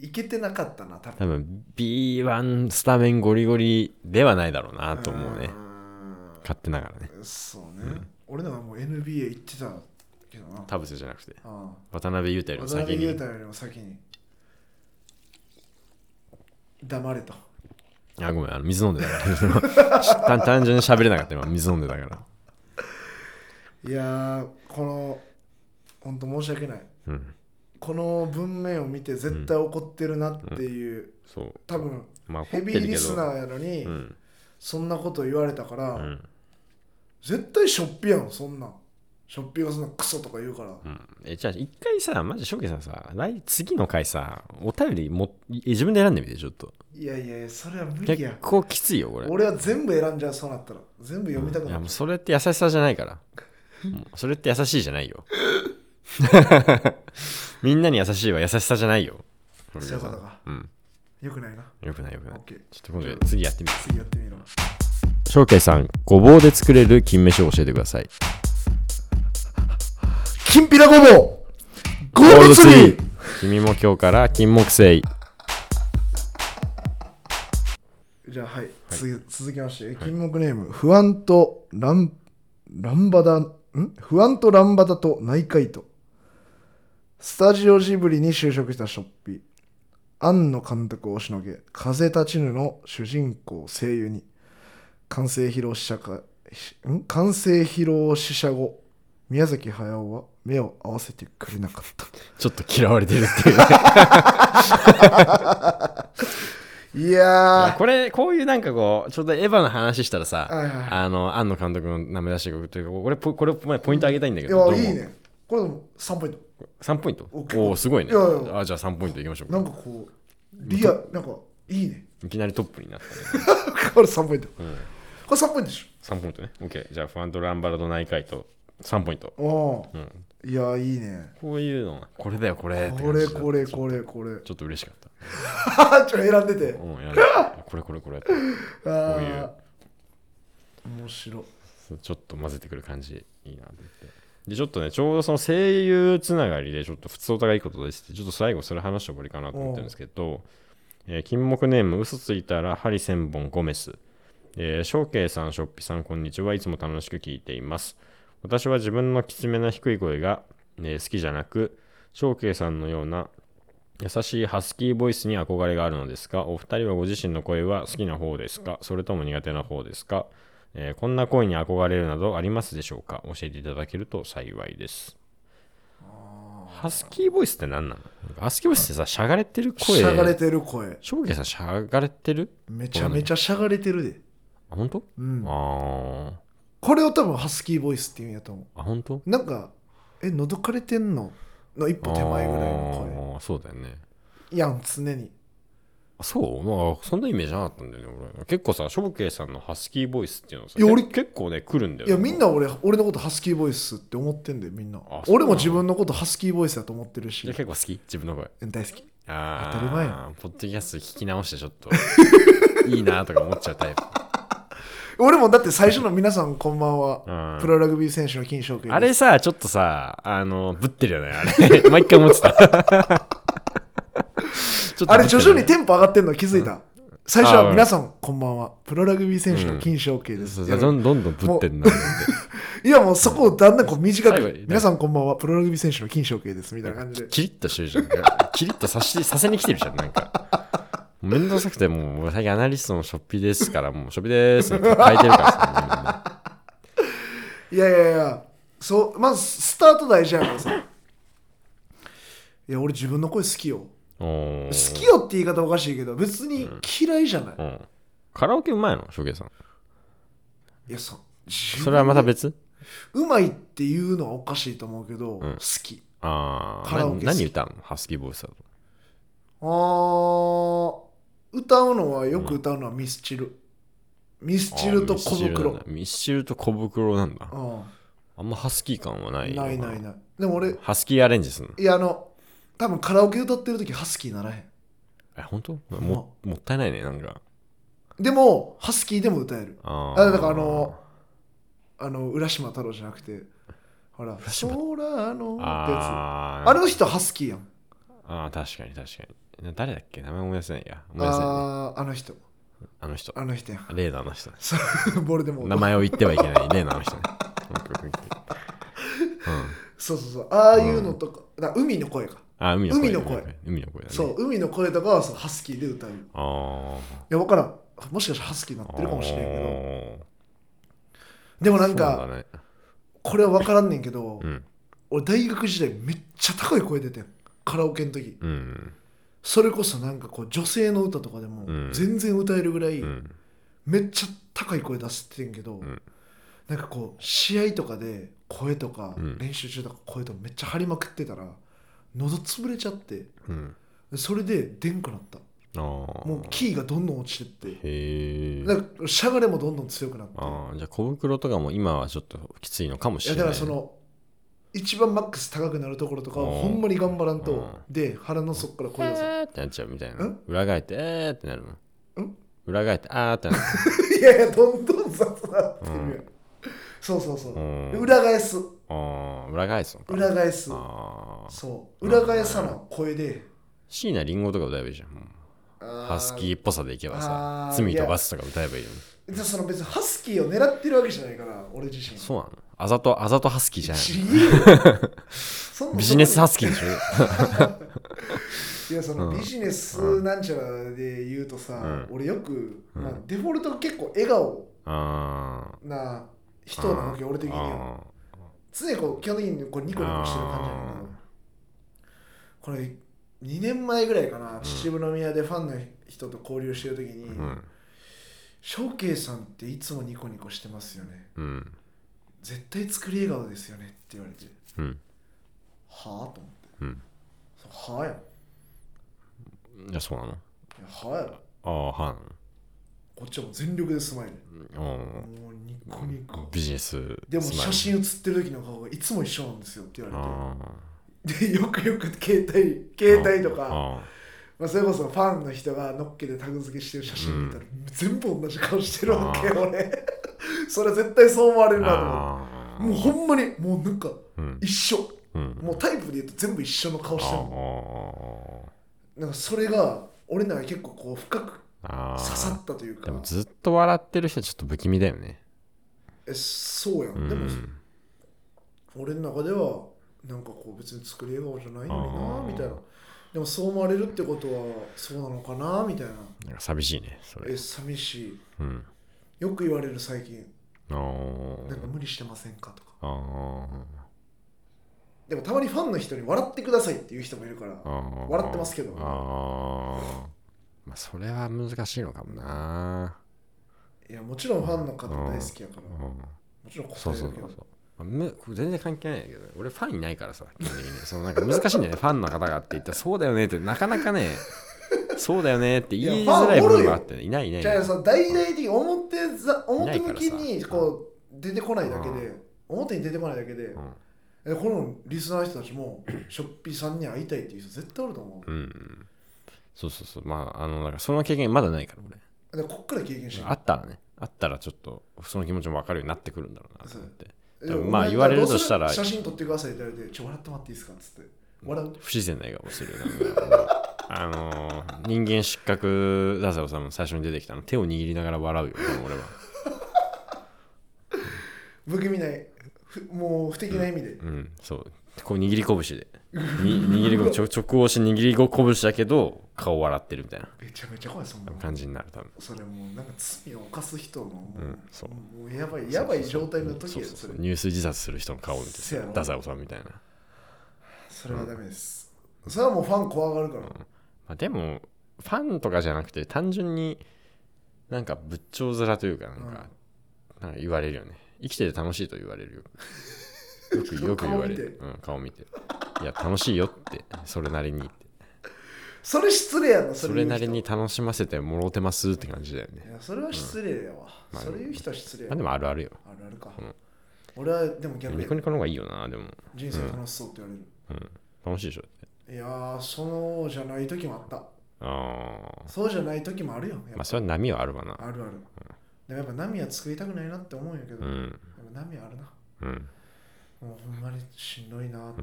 Speaker 1: いけてなかったな多分
Speaker 2: 多分 B1 スタメンゴリゴリではないだろうなと思うね。
Speaker 1: ん
Speaker 2: 勝手ながらね。
Speaker 1: そうね、俺のはもう NBA 行ってたけどな
Speaker 2: 田臥じゃなくて、
Speaker 1: あ
Speaker 2: 渡辺裕太より
Speaker 1: あ
Speaker 2: も先に。
Speaker 1: 渡辺裕太よりも先に黙れと
Speaker 2: あ、ごめん、あの水飲んでたから。単単純に喋れなかった今、水飲んでたから。
Speaker 1: いやーこの本当申し訳ない
Speaker 2: うん、
Speaker 1: この文面を見て絶対怒ってるなっていう、
Speaker 2: そう。
Speaker 1: 多分
Speaker 2: まあ、
Speaker 1: ヘビーリスナーやのに、
Speaker 2: うん。
Speaker 1: そんなこと言われたから、
Speaker 2: うん。
Speaker 1: 絶対しょっぴやんそんなん。しょっぴがそんなクソとか言うから、
Speaker 2: うん、えじゃあ一回さマジ翔慶さんさ来次の回さお便りもい自分で選んでみてちょっと。
Speaker 1: いやいやいやそれは無理
Speaker 2: 結
Speaker 1: や
Speaker 2: 構きついよこれ。
Speaker 1: 俺は全部選んじゃうそうなったら。全部読みたく
Speaker 2: い
Speaker 1: なる。
Speaker 2: やもうそれって優しさじゃないから。それって優しいじゃないよみんなに優しいは優しさじゃないよ。
Speaker 1: そういうことか。
Speaker 2: うん。
Speaker 1: よくないな。
Speaker 2: よくないよくない。
Speaker 1: オッケー。
Speaker 2: ちょっと今度次やってみる。
Speaker 1: 次やってみろ
Speaker 2: 翔慶さんごぼうで作れる金飯を教えてください。
Speaker 1: きんぴらごぼうゴールドツリー
Speaker 2: 君も今日から金木犀。
Speaker 1: いじゃあはい、次続きまして金木ネーム不安とランランバダん？不安とランバダと内海とスタジオジブリに就職したショッピ庵野監督を押しのけ風立ちぬの主人公声優に。完成披露試写会しん？完成披露試写後宮崎駿は目を合わせてくれなかった。
Speaker 2: ちょっと嫌われてるっていう。ね
Speaker 1: いや
Speaker 2: これこういうなんかこうちょっとエヴァの話したらさ、
Speaker 1: はいはいはい。
Speaker 2: あの庵野監督の名前出してくるというかこれポこれ前ポイントあげたいんだけど、どう思う？
Speaker 1: やいいね。これでも3ポイント
Speaker 2: 3ポイント？おおすごいね。
Speaker 1: いやいや。
Speaker 2: あじゃあ3ポイントいきましょう
Speaker 1: なんかこうリアなんかいいね。
Speaker 2: いきなりトップになったね、
Speaker 1: これ3ポイント。
Speaker 2: うん、
Speaker 1: これ3ポイントでし
Speaker 2: 3ポイントね。OK じゃあファントランバラド内海と3ポイント、
Speaker 1: ょお
Speaker 2: うん、
Speaker 1: ーいやいいね。
Speaker 2: こういうのこれだよこれ
Speaker 1: これこれこれこれ。
Speaker 2: ちょっと嬉しかった。
Speaker 1: ちょっと選んでて。
Speaker 2: うんやだこれこれこれこういう。
Speaker 1: 面白。
Speaker 2: ちょっと混ぜてくる感じいいなと思ってでちょっとねちょうどその声優つながりでちょっと普通お互いいいことですってちょっと最後それ話して終わりかなと思ってるんですけど、えー金木ネーム嘘ついたら針千本ゴメスえー、ショウケイさん、ショッピさん、こんにちは。いつも楽しく聞いています。私は自分のきつめな低い声が、えー好きじゃなく、ショウケイさんのような優しいハスキーボイスに憧れがあるのですが、お二人はご自身の声は好きな方ですか？それとも苦手な方ですか、えーこんな声に憧れるなどありますでしょうか？教えていただけると幸いです。ハスキーボイスって何なの？ハスキーボイスってさ、しゃがれてる声。
Speaker 1: しゃがれてる声。
Speaker 2: ショウケイさん、しゃがれてる？
Speaker 1: めちゃめちゃしゃがれてるで。
Speaker 2: あ、本当？
Speaker 1: うん。
Speaker 2: あ
Speaker 1: これを多分ハスキーボイスっていうんやと思
Speaker 2: ーあ、本当？
Speaker 1: うなんかえのどかれてんの？の一歩手前ぐらいの
Speaker 2: あーそうだよね。
Speaker 1: 声やん常に。
Speaker 2: あそう？まあそんなイメージなかったんだよね俺。結構さショウケイさんのハスキーボイスっていうのさ
Speaker 1: いや俺
Speaker 2: け結構ね来るんだよ
Speaker 1: いやみんな俺俺のことハスキーボイスって思ってんだよみんな。
Speaker 2: あそうなの
Speaker 1: 俺も自分のことハスキーボイスだと思ってるし。
Speaker 2: じゃあ結構好き？自分の声。
Speaker 1: 大好き。
Speaker 2: あー。
Speaker 1: 当たり前や
Speaker 2: ポッドキャスト聞き直してちょっと いいなとか思っちゃうタイプ。
Speaker 1: 俺もだって最初の皆さんこんばんは
Speaker 2: うん。
Speaker 1: プロラグビー選手の金賞君
Speaker 2: あれさちょっとさあのぶってるよねあれ。毎回思ってた
Speaker 1: あれ徐々にテンポ上がってんの気づいた、最初は皆さんこんばんは。プロラグビー選手の金賞系です、
Speaker 2: そう
Speaker 1: やる
Speaker 2: どんどんどんぶってんな
Speaker 1: いやもうそこをだんだんこう短く皆さんこんばんはプロラグビー選手の金賞系ですみたいな感じで。
Speaker 2: キリッとしてるじゃん。キリッとさしさせに来てるじゃん、なんか。めんどくさくて、もう、最近アナリストのショッピですから、もう、ショッピですって書いてるからさ、
Speaker 1: いやいやいやそうまずスタート大事やからさ。いや俺自分の声好きよ好
Speaker 2: ー
Speaker 1: きよって言い方おかしいけど別に嫌いじゃない、
Speaker 2: うん。カラオケうまいの？ショゲさん。
Speaker 1: いやそ
Speaker 2: それはまた別？
Speaker 1: うまいっていうのはおかしいと思うけど、
Speaker 2: ん。
Speaker 1: 好き。
Speaker 2: ああ。
Speaker 1: カラオケ好き。
Speaker 2: な何歌うの？ハスキーボイスだと。
Speaker 1: あー歌うのはよく歌うのはミスチル、ミスチルと小袋。
Speaker 2: ミスチルと小袋なんだ。
Speaker 1: う
Speaker 2: あんまハスキー感はない
Speaker 1: な。いないない。でも俺
Speaker 2: ハスキーアレンジするの？
Speaker 1: いやあの多分カラオケ歌ってる時ハスキーならへん。
Speaker 2: え、本当？ももったいないね、なんか。
Speaker 1: でもハスキーでも歌える。
Speaker 2: あ
Speaker 1: あだからあのあの浦島太郎じゃなくてほら「空
Speaker 2: 島。
Speaker 1: の」ってやつ。
Speaker 2: あー。
Speaker 1: あれの人ハスキーやん。
Speaker 2: あー確かに確かに。誰だっけ？名前思い出せないや。思い出せない。ね。
Speaker 1: あーあの人。
Speaker 2: あの人。
Speaker 1: あの人やん。
Speaker 2: 例のあの人。
Speaker 1: ボルデモ
Speaker 2: 名前を言ってはいけない例のあの人ね。オッケーオッケーオッケー
Speaker 1: そうそうそう。ああいうのとか,、海の声か
Speaker 2: あ、海の声。
Speaker 1: 海の声。
Speaker 2: 海の声だね。
Speaker 1: そう海の声とかはそうハスキーで歌うい
Speaker 2: あ
Speaker 1: や分からんもしかしたらハスキーにな
Speaker 2: あ。
Speaker 1: ってるかもしれんけ
Speaker 2: け
Speaker 1: どでもなんか
Speaker 2: だね。
Speaker 1: これは分からんねんけど、
Speaker 2: うん。
Speaker 1: 俺大学時代めっちゃ高い声出てんカラオケの時
Speaker 2: うん。
Speaker 1: それこそなんかこう女性の歌とかでも
Speaker 2: うん
Speaker 1: 全然歌えるぐらい、
Speaker 2: うん。
Speaker 1: めっちゃ高い声出してんけど、
Speaker 2: ん
Speaker 1: なんかこう試合とかで声とか、
Speaker 2: うん
Speaker 1: 練習中とか声とかめっちゃ張りまくってたら喉潰れちゃって
Speaker 2: うん。
Speaker 1: それで出んくなった
Speaker 2: ああ。
Speaker 1: もうキーがどんどん落ちてって
Speaker 2: へえ。
Speaker 1: しゃがれもどんどん強くなって
Speaker 2: ああ、じゃあ小袋とかも今はちょっときついのかもし
Speaker 1: いや
Speaker 2: れない。
Speaker 1: だからその一番マックス高くなるところとかほんまに頑張らん
Speaker 2: う
Speaker 1: とで腹の底から声出す
Speaker 2: えーってなっちゃうみたいな。
Speaker 1: ん？
Speaker 2: 裏返って、えーってなるの。
Speaker 1: ん
Speaker 2: 裏返って、あーってなる
Speaker 1: いやいやどんどん雑なってるやん、そうそうそう、
Speaker 2: うん。
Speaker 1: で裏返す。
Speaker 2: の。ああ、裏返すのか。
Speaker 1: 裏返す。
Speaker 2: ああ。
Speaker 1: そう。裏返さな声で。
Speaker 2: 椎名林檎とか歌えばいいじゃん。ハスキーっぽさでいけば
Speaker 1: あ
Speaker 2: さ
Speaker 1: ー。
Speaker 2: 罪と罰とか歌えばいいのに。
Speaker 1: でその別にハスキーを狙ってるわけじゃないから俺自身
Speaker 2: そうなの。あざとあざとハスキーじゃ
Speaker 1: 知
Speaker 2: ない
Speaker 1: りえよ。そん
Speaker 2: ビジネスハスキーでしょ？
Speaker 1: いやその
Speaker 2: うん。
Speaker 1: ビジネスなんちゃらで言うとさ、
Speaker 2: うん。
Speaker 1: 俺よく、
Speaker 2: うん。
Speaker 1: まあ、デフォルトが結構笑顔
Speaker 2: あ
Speaker 1: な人なわけ俺的には。
Speaker 2: あ
Speaker 1: 常にこう基本的にこうニコニコしてる感じなん。だけどこれ2年前ぐらいかな、秩父宮でファンの人と交流してる時に
Speaker 2: うん「
Speaker 1: 翔慶、さんっていつもニコニコしてますよね。
Speaker 2: うん。
Speaker 1: 絶対作り笑顔ですよね」って言われて。
Speaker 2: うん「
Speaker 1: はあ?」と思って。
Speaker 2: うん「
Speaker 1: そうはあ?」や。んい
Speaker 2: いやそうなの。
Speaker 1: やはあや。ろ
Speaker 2: ああは
Speaker 1: こっちはもう全力でスマイル
Speaker 2: いうん。
Speaker 1: もうニコニコ。
Speaker 2: ビジネス
Speaker 1: でも写真写ってる時の顔がいつも一緒なんですよって言わ
Speaker 2: あ
Speaker 1: れて。でよくよく携帯携帯とか
Speaker 2: あ
Speaker 1: まあ、それこそファンの人がのっけでタグ付けしてる写真見たら、全部同じ顔してるわけよ俺。それ絶対そう思われるなと思
Speaker 2: あ
Speaker 1: うもうほんまにもうなんか
Speaker 2: うん。
Speaker 1: 一緒。
Speaker 2: うん。
Speaker 1: もうタイプで言うと全部一緒の顔してるなん。かそれが俺の中で結構こう深く
Speaker 2: あ
Speaker 1: 刺さったというか。
Speaker 2: でもずっと笑ってる人はちょっと不気味だよね。
Speaker 1: えそうやん、
Speaker 2: うん。
Speaker 1: でも俺の中ではなんかこう別に作り笑顔じゃないのになみたいな。でもそう思われるってことはそうなのかなみたいな。
Speaker 2: なんか寂しいねそれ。
Speaker 1: え寂しい。
Speaker 2: うん。
Speaker 1: よく言われる最近。
Speaker 2: あ
Speaker 1: なんか
Speaker 2: ー
Speaker 1: 無理してませんかとか。
Speaker 2: あ
Speaker 1: でもたまにファンの人に笑ってくださいっていう人もいるから。笑ってますけど。
Speaker 2: ああまあそれは難しいのかもな。い
Speaker 1: やもちろんファンの方大好きやから。
Speaker 2: うん。
Speaker 1: もちろん
Speaker 2: そうそうそうむ全然関係ないけど俺ファンいないからさ基本的に。そのなんか難しいんだよね ファンの方がって言ったらそうだよねってなかなかね そうだよねって言いづらい部分があってねいないいない。
Speaker 1: じゃあさ大々的に表ざ表向きにこう出てこないだけ
Speaker 2: う
Speaker 1: で表に出てこないだけで
Speaker 2: うん。
Speaker 1: えこのリスナーの人たちも ショッピーさんに会いたいっていう人絶対おると思う。
Speaker 2: うんそうそうそう。まああのなんかその経験まだないから俺。
Speaker 1: でこっから経験して
Speaker 2: あったらね。あったらちょっとその気持ちも分かるようになってくるんだろうなと思って。まあ言われるとしたら
Speaker 1: 写真撮ってくださいって言われてちょ笑ってもらっていいですか？っつって。笑う？
Speaker 2: 不自然な笑顔するなんか。あのー人間失格ダサオさんも最初に出てきたの手を握りながら笑うよ俺は。
Speaker 1: 不気味ないふもう不敵な意味で、
Speaker 2: うんそう。こう握り拳でに握り拳ちょ直押し握り拳だけど顔笑ってるみたいな。
Speaker 1: めちゃめちゃ怖いそんな
Speaker 2: 感じになる多分。
Speaker 1: それもうなんか罪を犯す人のもう,、
Speaker 2: うんそう。
Speaker 1: もうやばいやばい状態の時やそれ
Speaker 2: そう入水自殺する人の顔を見て
Speaker 1: せやろ
Speaker 2: ダサオさんみたいな、
Speaker 1: それはダメです、それはもうファン怖がるから、
Speaker 2: まあ、でもファンとかじゃなくて単純になんか仏頂面というかなんか,、なんか言われるよね。生きてて楽しいと言われるよ。よくよく言われる。うん、顔見ていや楽しいよってそれなりに。って
Speaker 1: それ失礼やな
Speaker 2: それなりに楽しませてもろうてますって感じだよね。
Speaker 1: いやそれは失礼やわ、
Speaker 2: まあ
Speaker 1: それ言う人は失礼や
Speaker 2: まあでもあるあるよ。
Speaker 1: あるあるか、
Speaker 2: うん。
Speaker 1: 俺はでも逆に。
Speaker 2: ニコニコの方がいいよなでも。
Speaker 1: 人生楽しそうって言われる、
Speaker 2: 楽しいでしょって。
Speaker 1: いやーそうじゃない時もあった。
Speaker 2: ああ
Speaker 1: そうじゃない時もあるよやっぱ。
Speaker 2: まあそれは波はあるわな。
Speaker 1: あるある、でもやっぱ波は作りたくないなって思うんやけど、やっ
Speaker 2: うん
Speaker 1: ぱ波あるな。
Speaker 2: うん。
Speaker 1: もうほんまにしんどいなって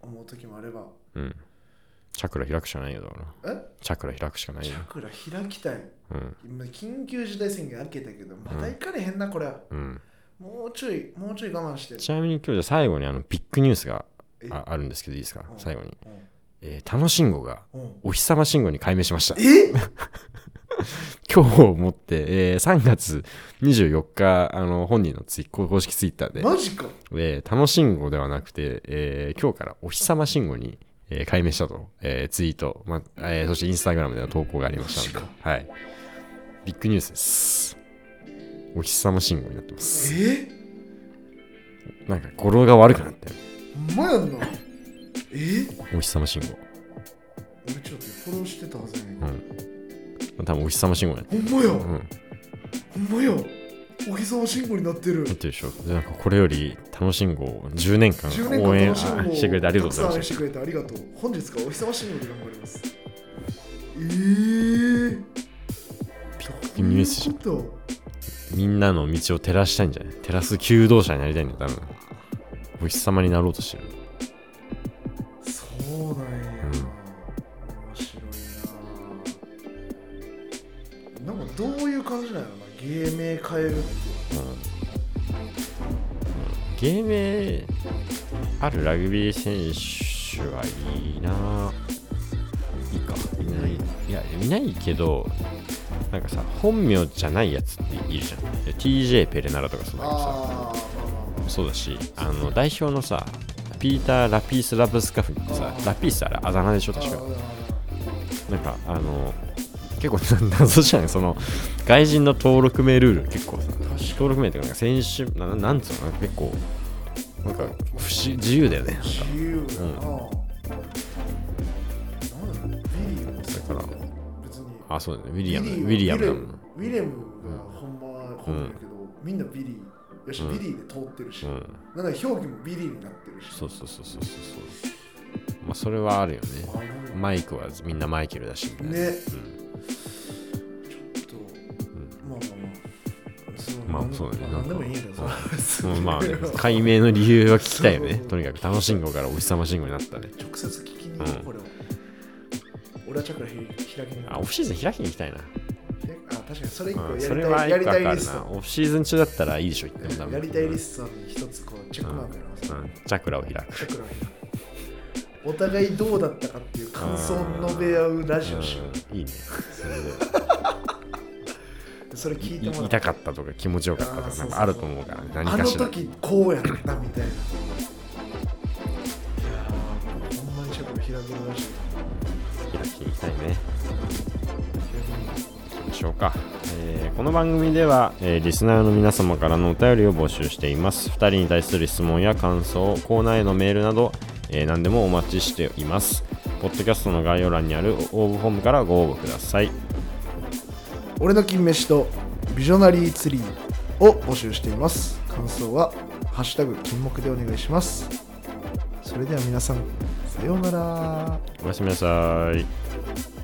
Speaker 1: 思う時もあれば、
Speaker 2: うん。チャクラ開くしかないよだから。
Speaker 1: え？
Speaker 2: チャクラ開くしかないよ。
Speaker 1: チャクラ開きたい。
Speaker 2: うん。
Speaker 1: 今緊急事態宣言開けたけどまだ行かれへんなこれ。
Speaker 2: うん。
Speaker 1: もうちょいもうちょい我慢して。
Speaker 2: ちなみに今日じゃ最後にあのビッグニュースが
Speaker 1: え？
Speaker 2: ああるんですけどいいですか？
Speaker 1: うん。
Speaker 2: 最後に、
Speaker 1: うん
Speaker 2: えー、楽しんごが
Speaker 1: うん。
Speaker 2: お日様信号に改名しました。
Speaker 1: え？
Speaker 2: 今日をもって、えー、3月24日あの本人のツイ公式ツイッターで、
Speaker 1: マジか。
Speaker 2: えー、楽しんごではなくて、えー今日からお日様信号に、えー改名したと、えーツイート、まえーそしてインスタグラムでの投稿がありましたので、はい、ビッグニュースです。お日様信号になってます。
Speaker 1: え？
Speaker 2: なんか語呂が悪くなって。る
Speaker 1: ほんまやんな。え？
Speaker 2: お日様信号。
Speaker 1: 俺ちょっとフォローしてたはずやねん
Speaker 2: うん多分お日様信号や
Speaker 1: ほんまや、
Speaker 2: うん。
Speaker 1: ほんまや。お日様信号になってる。
Speaker 2: なってるでしょでなんかこれより楽しんごを10年間
Speaker 1: 10年
Speaker 2: 応援
Speaker 1: し
Speaker 2: てくれてありがとうございまし
Speaker 1: たくさん応援したてくれてありがとう本日からお日様信号で頑張りますえー、
Speaker 2: グニュースじみんなの道を照らしたいんじゃない？照らす求道者になりたいんだよ多分。お日様になろうとしてる
Speaker 1: 名変える
Speaker 2: 芸名あるラグビー選手はいいないいか。いないいやいないけどなんかさ本名じゃないやつっているじゃん。で TJ ペレナラとかそうだけどさそうだしあの代表のさピーター・ラピース・ラブスカフにってさラピー。スあれあだ名でしょ
Speaker 1: あ
Speaker 2: 確か。
Speaker 1: あ
Speaker 2: なんかあの結構な謎じゃない？その外人の登録名ルール。結構さ登録名っていうかなんか選手ななんつうの結構なんか不自由だよね。なんか
Speaker 1: 自由。だな、
Speaker 2: うん
Speaker 1: なんだ
Speaker 2: から
Speaker 1: 別に
Speaker 2: あそうだね。ウィリアム
Speaker 1: ビ
Speaker 2: ウィリアムだもん。
Speaker 1: ウィリアムがほんまは本名だけど、みんなビリー。やし、
Speaker 2: うん
Speaker 1: ビリーで通ってるし、
Speaker 2: うん。
Speaker 1: なんか表記もビリーになってるし。
Speaker 2: そうそうそうそうそうそう。まあそれはあるよね。マイクはみんなマイケルだし
Speaker 1: ね。
Speaker 2: うん
Speaker 1: まあそう
Speaker 2: だね。
Speaker 1: なんでもいいんだけどさ。
Speaker 2: うん。まあ、ね、解明の理由は聞きたいよね。とにかく楽しんごからお日様信号になったね。
Speaker 1: 直接聞きに行
Speaker 2: うん
Speaker 1: これを。俺はチャクラ開きに
Speaker 2: あオフシーズン開きに行きたいな、
Speaker 1: あ確かにそれ一個
Speaker 2: うん、
Speaker 1: やりたいやり
Speaker 2: 一個ある
Speaker 1: たいリスト。
Speaker 2: な。オフシーズン中だったらいいでしょ行っても多分。
Speaker 1: やりたいリストに一つこうチェックマークやります、
Speaker 2: うん、うん。チャクラを開く。
Speaker 1: チャクラお互いどうだったかっていう感想を述べ合うラジオしよ
Speaker 2: うん。いいね。それで
Speaker 1: うでそれ聞いてもら
Speaker 2: 痛かったとか気持ちよかったとかなんかあると思うからね何
Speaker 1: あの
Speaker 2: かしら。
Speaker 1: 時こうやったみたいな。いやーほんまにチャクラ開けるラジ
Speaker 2: 開きたいね。
Speaker 1: オ
Speaker 2: 行きましょうか、えーこの番組では、えーリスナーの皆様からのお便りを募集しています。2人に対する質問や感想コーナーへのメールなど、えー何でもお待ちしています。ポッドキャストの概要欄にある応募フォームからご応募ください
Speaker 1: 俺の金飯とビジョナリーツリーを募集しています。感想はハッシュタグ金目でお願いします。それでは皆さんさようなら。
Speaker 2: おやすみなさい。